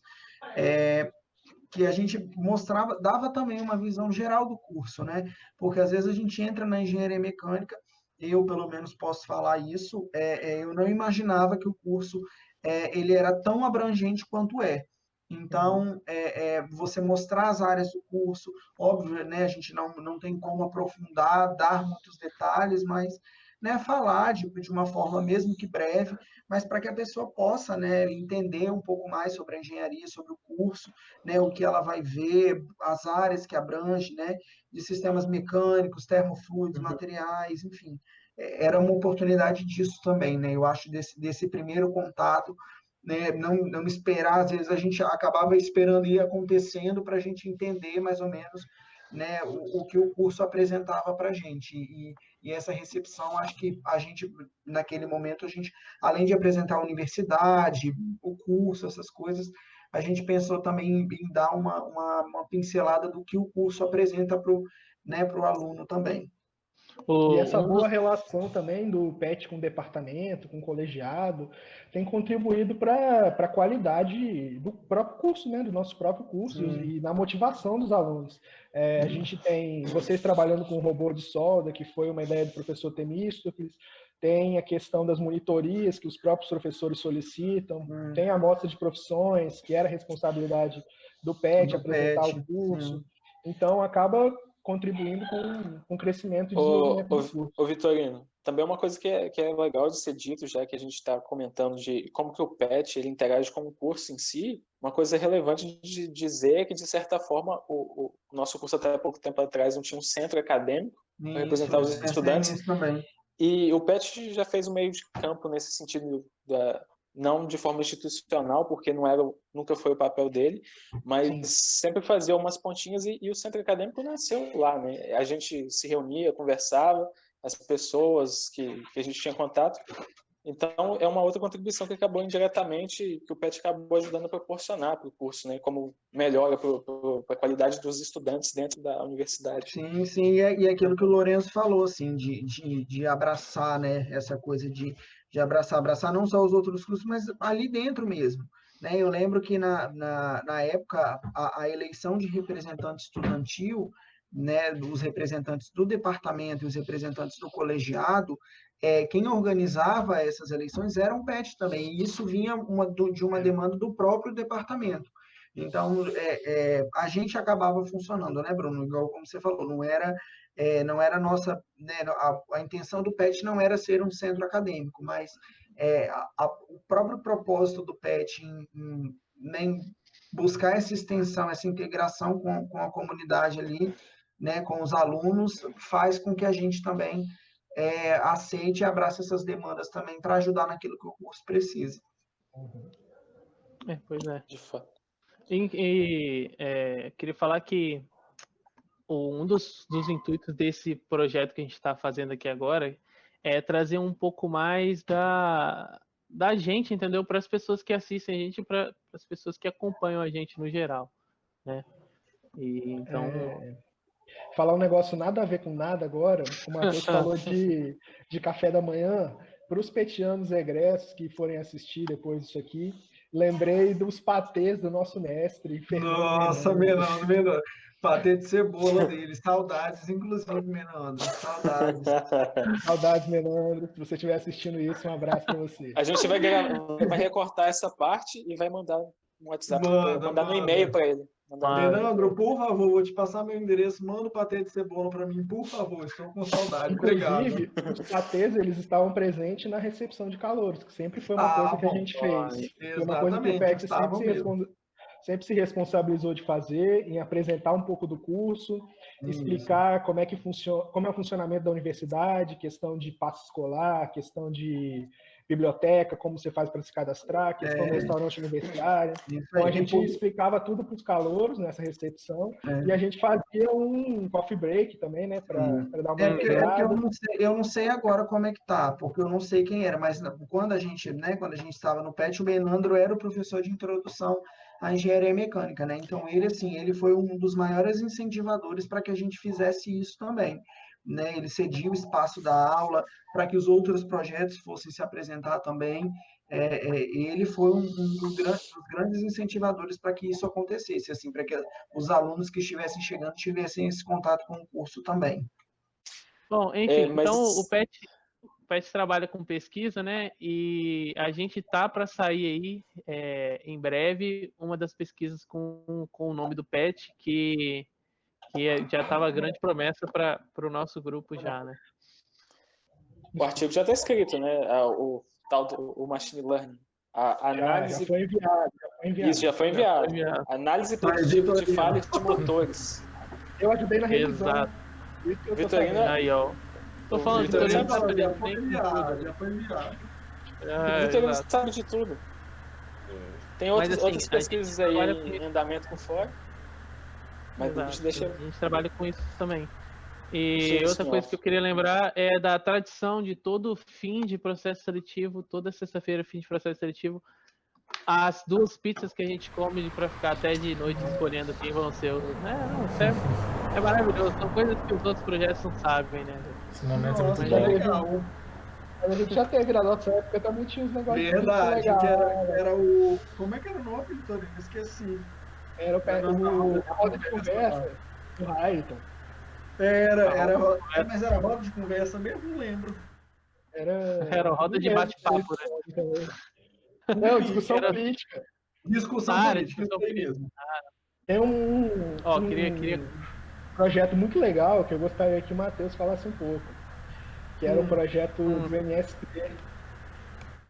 [SPEAKER 3] é que a gente mostrava, dava também uma visão geral do curso, né? Porque às vezes a gente entra na engenharia mecânica, eu pelo menos posso falar isso, é, é, eu não imaginava que o curso é, ele era tão abrangente quanto é. Então, é, é, você mostrar as áreas do curso, óbvio, né, a gente não, não tem como aprofundar, dar muitos detalhes, mas né, falar de, de uma forma mesmo que breve, mas para que a pessoa possa né, entender um pouco mais sobre a engenharia, sobre o curso, né, o que ela vai ver, as áreas que abrange, né, de sistemas mecânicos, termofluidos, uhum. materiais, enfim. É, era uma oportunidade disso também, né? Eu acho desse, desse primeiro contato, né? Não, não esperar, às vezes a gente acabava esperando ir acontecendo para a gente entender mais ou menos né, o, o, que o curso apresentava para a gente. E, e, essa recepção, acho que a gente, naquele momento, a gente, além de apresentar a universidade, o curso, essas coisas, a gente pensou também em, dar uma, uma, uma, pincelada do que o curso apresenta para o né, aluno também.
[SPEAKER 4] O... E essa boa relação também do PET com o departamento, com o colegiado, tem contribuído para a qualidade do próprio curso, né, do nosso próprio curso Sim. e na motivação dos alunos. É, a gente tem vocês trabalhando com robô de solda, que foi uma ideia do professor Temístocles, tem a questão das monitorias que os próprios professores solicitam, hum. tem a amostra de profissões, que era responsabilidade do PET do apresentar PET, o curso. Sim. Então, acaba contribuindo com, com o crescimento e
[SPEAKER 2] ô, do curso. Ô, Vitorino, também é uma coisa que é, que é legal de ser dito, já que a gente está comentando de como que o PET ele interage com o curso em si, uma coisa relevante de dizer é que, de certa forma, o, o nosso curso até pouco tempo atrás não tinha um centro acadêmico para representar os estudantes. E o PET já fez um meio de campo nesse sentido da, não de forma institucional, porque não era, nunca foi o papel dele, mas Sim. sempre fazia umas pontinhas e, e, o centro acadêmico nasceu lá, né? A gente se reunia, conversava, as pessoas que, que a gente tinha contato. Então, é uma outra contribuição que acabou indiretamente, que o PET acabou ajudando a proporcionar para o curso, né? Como melhora para a qualidade dos estudantes dentro da universidade.
[SPEAKER 3] Sim, sim, e é, e é aquilo que o Lourenço falou, assim, de, de, de abraçar, né? Essa coisa de de abraçar, abraçar não só os outros cursos, mas ali dentro mesmo. Né? Eu lembro que na, na, na época a, a, eleição de representante estudantil, né, dos representantes do departamento e os representantes do colegiado, é, quem organizava essas eleições era um PET também, e isso vinha uma, do, de uma demanda do próprio departamento. Então, é, é, a gente acabava funcionando, né, Bruno? Igual como você falou, não era é, não era nossa, né, a, a, intenção do PET não era ser um centro acadêmico, mas é, a, a, o próprio propósito do PET em, em, em, buscar essa extensão, essa integração com, com a comunidade ali, né, com os alunos, faz com que a gente também é, aceite e abrace essas demandas também para ajudar naquilo que o curso precisa.
[SPEAKER 5] É, pois é. De fato. E, e é, queria falar que um dos, dos intuitos desse projeto que a gente está fazendo aqui agora é trazer um pouco mais da, da gente, entendeu? Para as pessoas que assistem a gente, para as pessoas que acompanham a gente no geral, né? E, então. É,
[SPEAKER 4] falar um negócio nada a ver com nada agora. O Matheus falou de, de café da manhã. Para os petianos egressos que forem assistir depois disso aqui, lembrei dos patês do nosso mestre.
[SPEAKER 3] Fernando Nossa, Menandro, Menandro. Patê de cebola dele. Saudades, inclusive, Menandro. Saudades.
[SPEAKER 4] Saudades, Menandro. Se você estiver assistindo isso, um abraço para você.
[SPEAKER 2] A gente vai, vai recortar essa parte e vai mandar um WhatsApp, manda, mandar manda. um e-mail para ele.
[SPEAKER 3] Leandro, por favor, vou te passar meu endereço, manda o patê de cebola para mim, por favor, estou com saudade. Inclusive,
[SPEAKER 4] Obrigado. os patês, eles estavam presentes na recepção de calores, que sempre foi uma ah, coisa que a gente fez. Foi uma coisa que o PET sempre se, responde, sempre se responsabilizou de fazer, em apresentar um pouco do curso, Isso. explicar como é que funciona, como é o funcionamento da universidade, questão de passo escolar, questão de biblioteca, como você faz para se cadastrar, questão é. do restaurante universitário. Então a gente explicava tudo para os calouros nessa recepção é. e a gente fazia um coffee break também, né, para dar uma
[SPEAKER 3] é, é eu, não sei, eu não sei agora como é que tá, porque eu não sei quem era, mas quando a gente, né, quando a gente estava no PET, o Benandro era o professor de introdução à engenharia mecânica, né? Então ele assim, ele foi um dos maiores incentivadores para que a gente fizesse isso também né, ele cedia o espaço da aula para que os outros projetos fossem se apresentar também. É, é, ele foi um, um dos, grandes, dos, grandes, incentivadores para que isso acontecesse, assim, para que os alunos que estivessem chegando tivessem esse contato com o curso também.
[SPEAKER 5] Bom, enfim, é, mas... então o PET, PET trabalha com pesquisa, né? E a gente tá para sair aí é, em breve uma das pesquisas com, com o nome do PET, que que é, já estava grande promessa para o nosso grupo já, né?
[SPEAKER 2] O artigo já está escrito, né? O tal do o machine learning. A análise. Já,
[SPEAKER 4] já, foi enviado, já foi enviado.
[SPEAKER 2] Isso já foi enviado. Já foi enviado. Análise preditiva de falhas de motores.
[SPEAKER 4] Eu ajudei na revisão.
[SPEAKER 5] Exato. Vitorino. Aí, ó. Tô falando, Vitorino
[SPEAKER 3] tá sabe já foi enviado. Já foi enviado.
[SPEAKER 2] É, Vitorino sabe de tudo. Tem outros, Mas, assim, outras pesquisas aí em andamento com fora. Mas Exato. a gente deixa. A
[SPEAKER 5] gente trabalha com isso também. E outra coisa que eu queria lembrar é da tradição de todo fim de processo seletivo, toda sexta-feira, fim de processo seletivo, as duas pizzas que a gente come para ficar até de noite escolhendo quem vão ser os. É, não, sério, é maravilhoso. São coisas que os outros projetos não sabem, né?
[SPEAKER 1] Esse momento Nossa, é muito legal.
[SPEAKER 4] A gente já teve na nossa época também tinha uns negócios.
[SPEAKER 3] Verdade, que era, era o. Como é que era o nome, Vitor? Esqueci.
[SPEAKER 4] Era o, pé, o, a roda de conversa do Railton.
[SPEAKER 3] Era, era, era, mas era roda de conversa mesmo, não lembro.
[SPEAKER 4] Era,
[SPEAKER 5] era roda de bate-papo,
[SPEAKER 4] né? Não, discussão era... política.
[SPEAKER 3] Discussão ah, política, discussão política. mesmo.
[SPEAKER 4] Tem um,
[SPEAKER 5] oh,
[SPEAKER 4] um
[SPEAKER 5] queria, queria...
[SPEAKER 4] projeto muito legal que eu gostaria que o Matheus falasse um pouco. Que era hum. o projeto hum. do MST.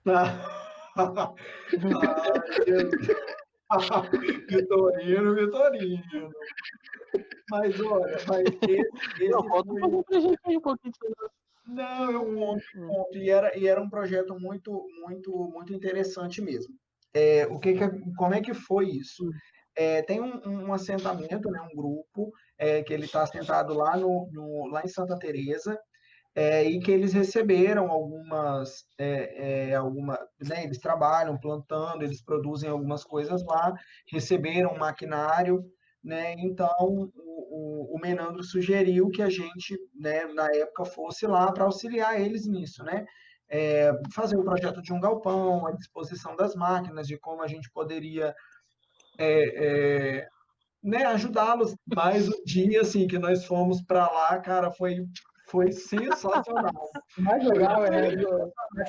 [SPEAKER 3] Ah. ah, Vitorino, Vitorino. Mas olha, mas esse. esse
[SPEAKER 5] não, conta foi... pra gente aí um pouquinho
[SPEAKER 3] Não, eu conto, conto. E era, e era um projeto muito, muito, muito interessante mesmo. É, o que, que como é que foi isso? É, tem um, um, assentamento, né, um grupo, é, que ele está assentado lá, no, no, lá em Santa Teresa, é, e que eles receberam algumas, é, é, alguma, né, eles trabalham plantando, eles produzem algumas coisas lá, receberam maquinário, né, então o, o, o, Menandro sugeriu que a gente, né, na época, fosse lá para auxiliar eles nisso, né, é, fazer o um projeto de um galpão, a disposição das máquinas, de como a gente poderia é, é, né, ajudá-los. Mas o dia assim, que nós fomos para lá, cara, foi foi sensacional.
[SPEAKER 4] O mais legal é,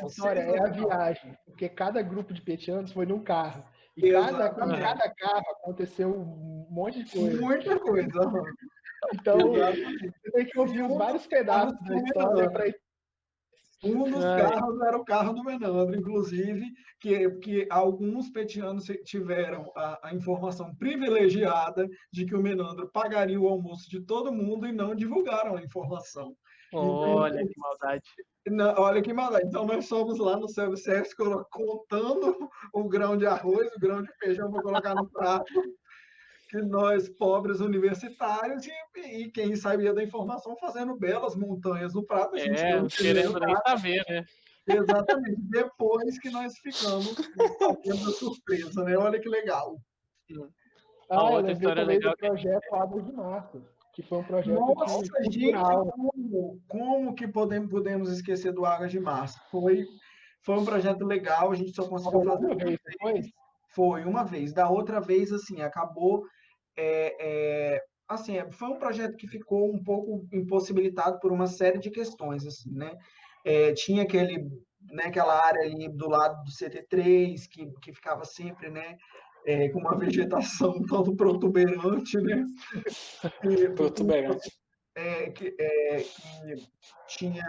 [SPEAKER 4] história é a viagem, porque cada grupo de petianos foi num carro. E cada, cada carro aconteceu um monte de coisa.
[SPEAKER 3] Muita coisa.
[SPEAKER 4] Então, você tem que ouvir os vários pedaços da história para
[SPEAKER 3] um dos é. carros era o carro do Menandro, inclusive, que, que alguns petianos tiveram a, a, informação privilegiada de que o Menandro pagaria o almoço de todo mundo e não divulgaram a informação.
[SPEAKER 5] Olha então, que maldade.
[SPEAKER 3] Não, olha que maldade. Então nós somos lá no self-service contando o grão de arroz, o grão de feijão para colocar no prato. Que nós, pobres universitários, e, e, quem sabia da informação fazendo belas montanhas no prato. A
[SPEAKER 5] gente é, não querendo nem saber, né?
[SPEAKER 3] Exatamente. Depois que nós ficamos fazendo a surpresa, né? Olha que legal.
[SPEAKER 4] Ah, outra história legal. Do projeto Águas de Março que foi um projeto
[SPEAKER 3] Nossa, gente, como, como que podemos, podemos esquecer do Águas de Março? Foi, foi um projeto legal, a gente só conseguiu fazer.
[SPEAKER 4] Vez, foi?
[SPEAKER 3] Foi uma vez. Da outra vez, assim, acabou. É, é, assim, é, foi um projeto que ficou um pouco impossibilitado por uma série de questões, assim, né? É, tinha aquele, né, aquela área ali do lado do CT3 que, que ficava sempre, né, é, com uma vegetação todo protuberante, né?
[SPEAKER 2] protuberante.
[SPEAKER 3] É, que, é, que tinha,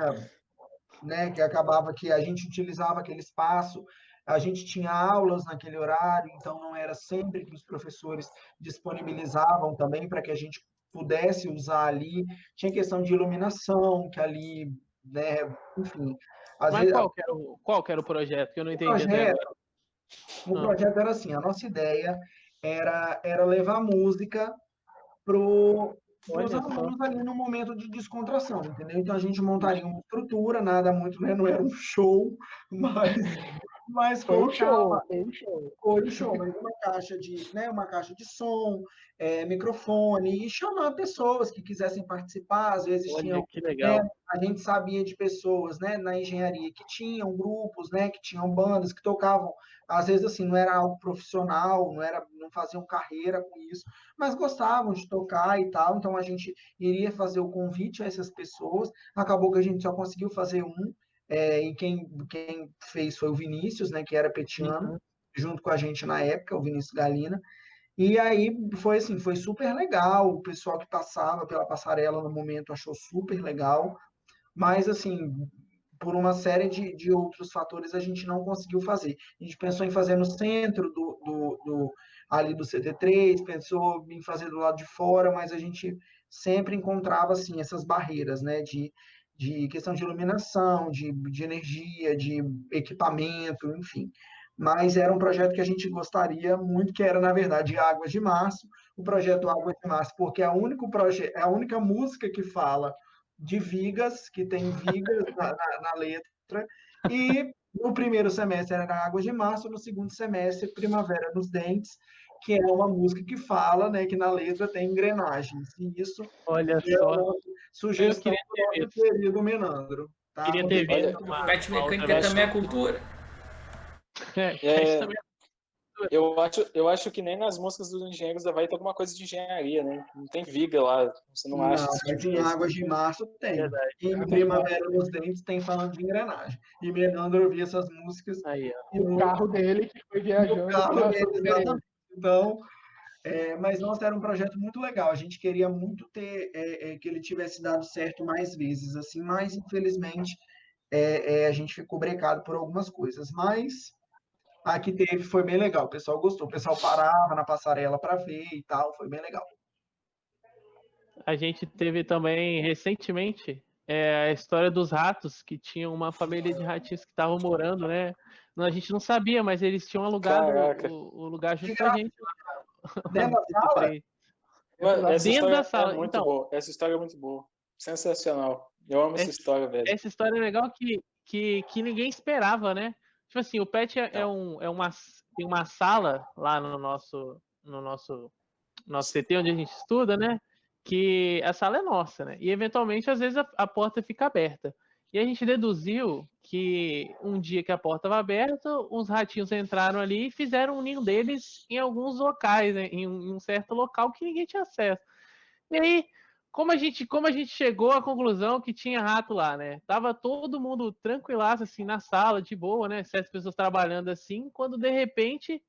[SPEAKER 3] né, que acabava que a gente utilizava aquele espaço a gente tinha aulas naquele horário, então não era sempre que os professores disponibilizavam também para que a gente pudesse usar ali. Tinha questão de iluminação, que ali, né, enfim.
[SPEAKER 5] Mas vezes, qual, era o, qual era o projeto? Que eu não entendi. O projeto,
[SPEAKER 3] o ah. projeto era assim, a nossa ideia era, era levar música pro os alunos ali no momento de descontração, entendeu? Então a gente montaria uma estrutura, nada muito, né? Não era um show, mas mas foi um show, foi um show. Foi um show, mas uma caixa de, né, uma caixa de som, é, microfone, e chamar pessoas que quisessem participar, às vezes
[SPEAKER 5] Olha,
[SPEAKER 3] tinham,
[SPEAKER 5] que legal. Né,
[SPEAKER 3] a gente sabia de pessoas, né, na engenharia que tinham grupos, né, que tinham bandas, que tocavam, às vezes assim, não era algo profissional, não era, não faziam carreira com isso, mas gostavam de tocar e tal, então a gente iria fazer o convite a essas pessoas, acabou que a gente só conseguiu fazer um, é, e quem, quem fez foi o Vinícius, né, que era petiano, uhum. junto com a gente na época, o Vinícius Galina. E aí foi assim, foi super legal. O pessoal que passava pela passarela no momento achou super legal, mas assim, por uma série de, de outros fatores a gente não conseguiu fazer. A gente pensou em fazer no centro do, do, do ali do CT3, pensou em fazer do lado de fora, mas a gente sempre encontrava assim essas barreiras, né, de de questão de iluminação, de, de energia, de equipamento, enfim. Mas era um projeto que a gente gostaria muito, que era, na verdade, Águas de Março, o projeto Águas de Março, porque é, a único projeto, é a única música que fala de vigas, que tem vigas na, na, na letra, e no primeiro semestre era Águas de Março, no segundo semestre, Primavera nos Dentes, que é uma música que fala, né, que na letra tem engrenagens. E isso
[SPEAKER 5] Olha é só.
[SPEAKER 3] Sugestão do nosso querido Menandro.
[SPEAKER 5] Tá? Queria ter visto.
[SPEAKER 1] Pet mecânica também é cultura.
[SPEAKER 2] É, é, eu, acho, eu acho que nem nas músicas dos engenheiros vai ter alguma coisa de engenharia, né? Não tem viga lá, você não, não acha?
[SPEAKER 3] Mas em Águas de Março tem. Verdade. Em Primavera nos Dentes tem falando de engrenagem. E Menandro ouvia essas músicas.
[SPEAKER 4] Aí, ó. E o carro dele que foi viajando. O carro dele,
[SPEAKER 3] então, é, mas nossa, era um projeto muito legal. A gente queria muito ter é, é, que ele tivesse dado certo mais vezes, assim, mas infelizmente é, é, a gente ficou brecado por algumas coisas. Mas a que teve foi bem legal. O pessoal gostou. O pessoal parava na passarela para ver e tal. Foi bem legal.
[SPEAKER 5] A gente teve também recentemente é, a história dos ratos, que tinham uma família de ratinhos que estavam morando, né? A gente não sabia, mas eles tinham alugado o, o, lugar junto com a gente.
[SPEAKER 3] Dentro da sala?
[SPEAKER 2] essa Dentro da sala. É muito então, boa. Essa história é muito boa. Sensacional. Eu amo essa, essa história, velho.
[SPEAKER 5] Essa história é legal que, que, que ninguém esperava, né? Tipo assim, o Pet é, é, um, é uma, tem uma sala lá no nosso, no nosso, nosso CT onde a gente estuda, né? Que a sala é nossa, né? E eventualmente, às vezes, a, a porta fica aberta. E a gente deduziu que um dia que a porta estava aberta, uns ratinhos entraram ali e fizeram um ninho deles em alguns locais, né? em, um, certo local que ninguém tinha acesso. E aí, como a gente, como a gente chegou à conclusão que tinha rato lá, né? Tava todo mundo tranquilaço assim na sala, de boa, né? Sete pessoas trabalhando assim, quando de repente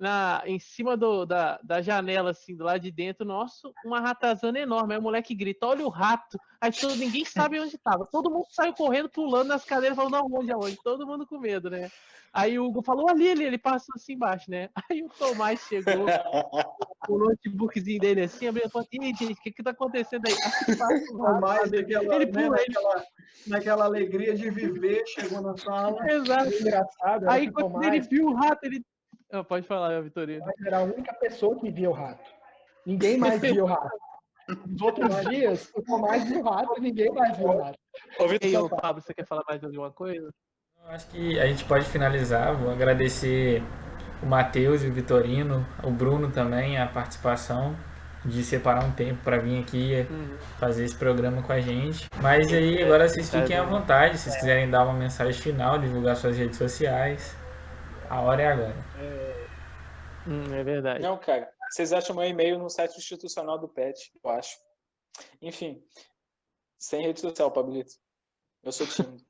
[SPEAKER 5] na, em cima do, da, da janela, assim, do lado de dentro nosso, uma ratazana enorme. Aí o moleque grita, olha o rato. Aí todo, ninguém sabe onde estava. Todo mundo saiu correndo, pulando nas cadeiras, falando, não, onde, aonde? Todo mundo com medo, né? Aí o Hugo falou, ali, ali, ele passou assim embaixo, né? Aí o Tomás chegou, o notebookzinho dele assim, abriu a porta, aí, gente, o que que tá acontecendo aí?
[SPEAKER 3] O Tomás, naquela, ele né, naquela, naquela alegria de viver, chegou na sala.
[SPEAKER 5] Exato. Engraçado. Aí quando ele viu o rato, ele não, pode falar, Vitorino.
[SPEAKER 4] Era a única pessoa que via o rato. Ninguém mais via o rato. Nos outros dias, o Tomás viu o rato e ninguém mais viu o rato.
[SPEAKER 5] Ô, Vitor, Pablo, você quer falar mais de alguma coisa?
[SPEAKER 1] Acho que a gente pode finalizar. Vou agradecer o Matheus e o Vitorino, o Bruno também, a participação de separar um tempo para vir aqui uhum. fazer esse programa com a gente. Mas aí agora vocês fiquem à vontade, se vocês quiserem dar uma mensagem final, divulgar suas redes sociais. A hora é agora. É...
[SPEAKER 5] Hum, é verdade.
[SPEAKER 2] Não, cara. Vocês acham meu e-mail no site institucional do PET, eu acho. Enfim. Sem rede social, Pablito. Eu sou tímido.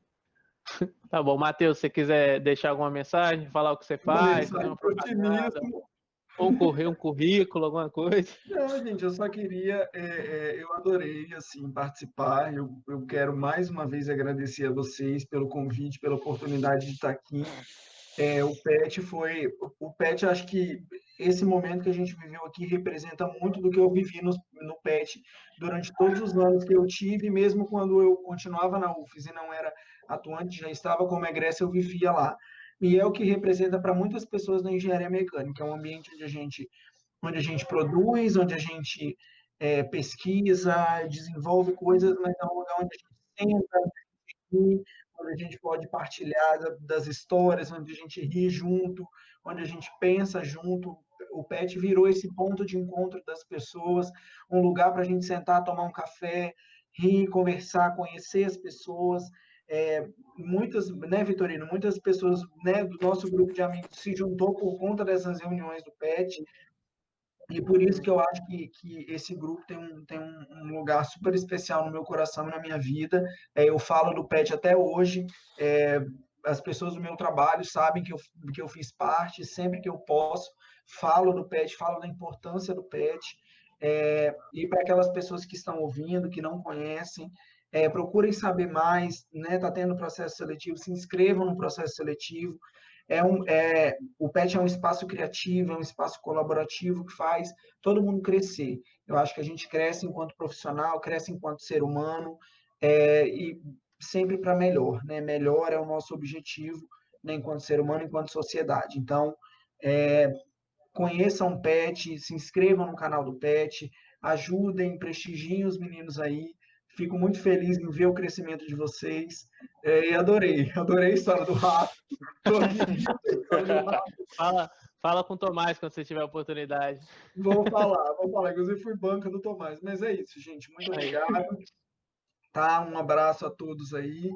[SPEAKER 5] Tá bom, Matheus, se você quiser deixar alguma mensagem, falar o que você faz, propaganda, ou correr um currículo, alguma coisa.
[SPEAKER 3] Não, gente, eu só queria, é, é, eu adorei, assim, participar, eu, eu quero mais uma vez agradecer a vocês pelo convite, pela oportunidade de estar aqui. É, o PET foi, o PET, acho que esse momento que a gente viveu aqui representa muito do que eu vivi no, no PET durante todos os anos que eu tive, mesmo quando eu continuava na UFES e não era atuante, já estava como egressa, eu vivia lá. E é o que representa para muitas pessoas na engenharia mecânica, é um ambiente onde a gente, onde a gente produz, onde a gente é, pesquisa, desenvolve coisas, mas é um lugar onde a gente senta, onde a gente pode partilhar das histórias, onde a gente ri junto, onde a gente pensa junto. O PET virou esse ponto de encontro das pessoas, um lugar para a gente sentar, tomar um café, rir, conversar, conhecer as pessoas. É, muitas, né, Vitorino, muitas pessoas né, do nosso grupo de amigos se juntou por conta dessas reuniões do PET, e por isso que eu acho que, que esse grupo tem, um, tem um lugar super especial no meu coração e na minha vida. É, eu falo do PET até hoje, é, as pessoas do meu trabalho sabem que eu, que eu fiz parte, sempre que eu posso, falo do PET, falo da importância do PET. É, e para aquelas pessoas que estão ouvindo, que não conhecem, é, procurem saber mais, né? Está tendo processo seletivo, se inscrevam no processo seletivo. É um, é, o PET é um espaço criativo, é um espaço colaborativo que faz todo mundo crescer. Eu acho que a gente cresce enquanto profissional, cresce enquanto ser humano, é, e sempre para melhor, né? Melhor é o nosso objetivo, né, enquanto ser humano, enquanto sociedade. Então, é, conheçam o PET, se inscrevam no canal do PET, ajudem, prestigiem os meninos aí, Fico muito feliz em ver o crescimento de vocês. É, e adorei, adorei a história do Rafa.
[SPEAKER 5] fala, fala com o Tomás quando você tiver a oportunidade.
[SPEAKER 3] Vou falar, vou falar. Inclusive, fui banca do Tomás. Mas é isso, gente. Muito obrigado. Tá? Um abraço a todos aí.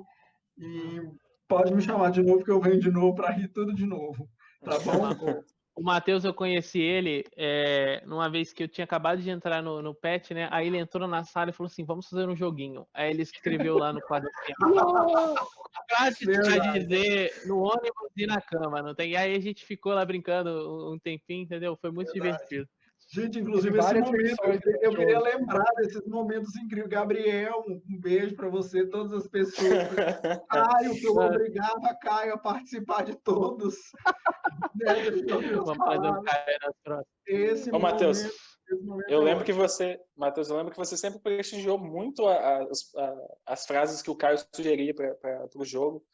[SPEAKER 3] E pode me chamar de novo, que eu venho de novo para rir tudo de novo. Tá bom?
[SPEAKER 5] O Matheus, eu conheci ele é, numa vez que eu tinha acabado de entrar no, no PET, né? Aí ele entrou na sala e falou assim: vamos fazer um joguinho. Aí ele escreveu lá no quadro assim: pra dizer no ônibus e na cama, não tem? E aí a gente ficou lá brincando um tempinho, entendeu? Foi muito Verdade. divertido.
[SPEAKER 3] Gente, inclusive, esse momento, eu queria lembrar desses momentos incríveis. Gabriel, um beijo para você, todas as pessoas. Caio, que eu obrigava Caio a participar de todos.
[SPEAKER 2] Um próximas. Esse Ô, Matheus, eu é lembro que você, Matheus, eu lembro que você sempre prestigiou muito a, a, a, as frases que o Caio sugeria para o jogo.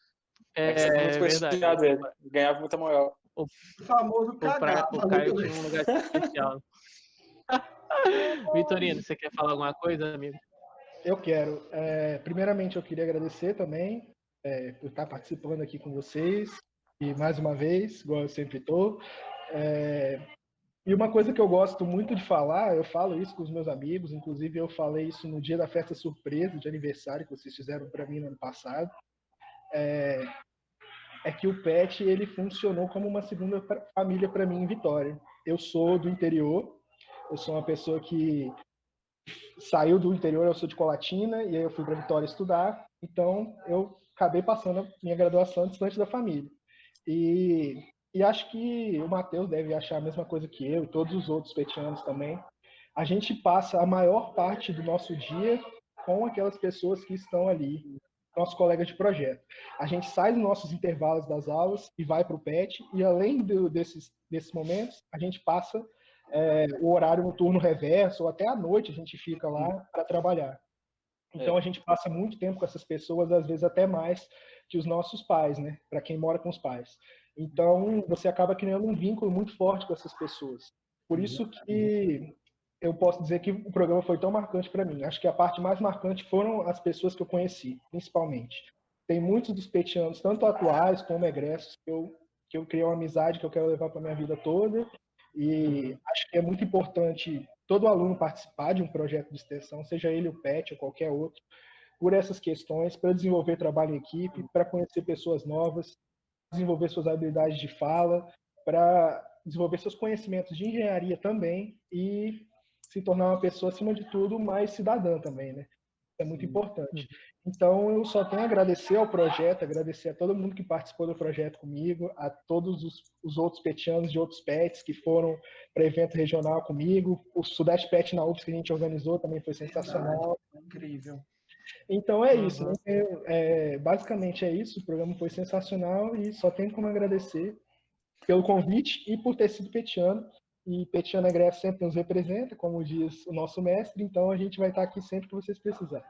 [SPEAKER 2] É, é muito prestigiado ele, ganhava muita moral.
[SPEAKER 3] O famoso cagado.
[SPEAKER 5] O Caio tinha um lugar especial. Vitorino, você quer falar alguma coisa, amigo?
[SPEAKER 4] Eu quero. É, primeiramente, eu queria agradecer também é, por estar participando aqui com vocês. E mais uma vez, igual eu sempre estou. É, e uma coisa que eu gosto muito de falar, eu falo isso com os meus amigos, inclusive eu falei isso no dia da festa surpresa de aniversário que vocês fizeram para mim no ano passado. É, é que o PET ele funcionou como uma segunda família para mim em Vitória. Eu sou do interior, eu sou uma pessoa que saiu do interior, eu sou de Colatina, e aí eu fui para Vitória estudar, então eu acabei passando a minha graduação distante da família. E, e acho que o Matheus deve achar a mesma coisa que eu, e todos os outros petianos também. A gente passa a maior parte do nosso dia com aquelas pessoas que estão ali, nossos colegas de projeto. A gente sai dos nossos intervalos das aulas e vai para o PET, e além do, desses, desses momentos, a gente passa é, o horário no turno reverso, ou até à noite a gente fica lá para trabalhar. Então é. a gente passa muito tempo com essas pessoas, às vezes até mais que os nossos pais, né? Para quem mora com os pais. Então você acaba criando um vínculo muito forte com essas pessoas. Por isso que eu posso dizer que o programa foi tão marcante para mim. Acho que a parte mais marcante foram as pessoas que eu conheci, principalmente. Tem muitos dos petianos, tanto atuais como egressos, que eu, que eu criei uma amizade que eu quero levar para minha vida toda e acho que é muito importante todo aluno participar de um projeto de extensão, seja ele o PET ou qualquer outro, por essas questões, para desenvolver trabalho em equipe, para conhecer pessoas novas, desenvolver suas habilidades de fala, para desenvolver seus conhecimentos de engenharia também e se tornar uma pessoa, acima de tudo, mais cidadã também, né? É muito importante. Então, eu só tenho a agradecer ao projeto, agradecer a todo mundo que participou do projeto comigo, a todos os, os outros petianos de outros pets que foram para evento regional comigo. O Sudeste Pet na UFS que a gente organizou também foi sensacional.
[SPEAKER 3] Incrível.
[SPEAKER 4] Então é isso. Né? É, basicamente é isso. O programa foi sensacional e só tenho como agradecer pelo convite e por ter sido petiano. E Petiano Egresso sempre nos representa, como diz o nosso mestre, então a gente vai estar aqui sempre que vocês precisarem.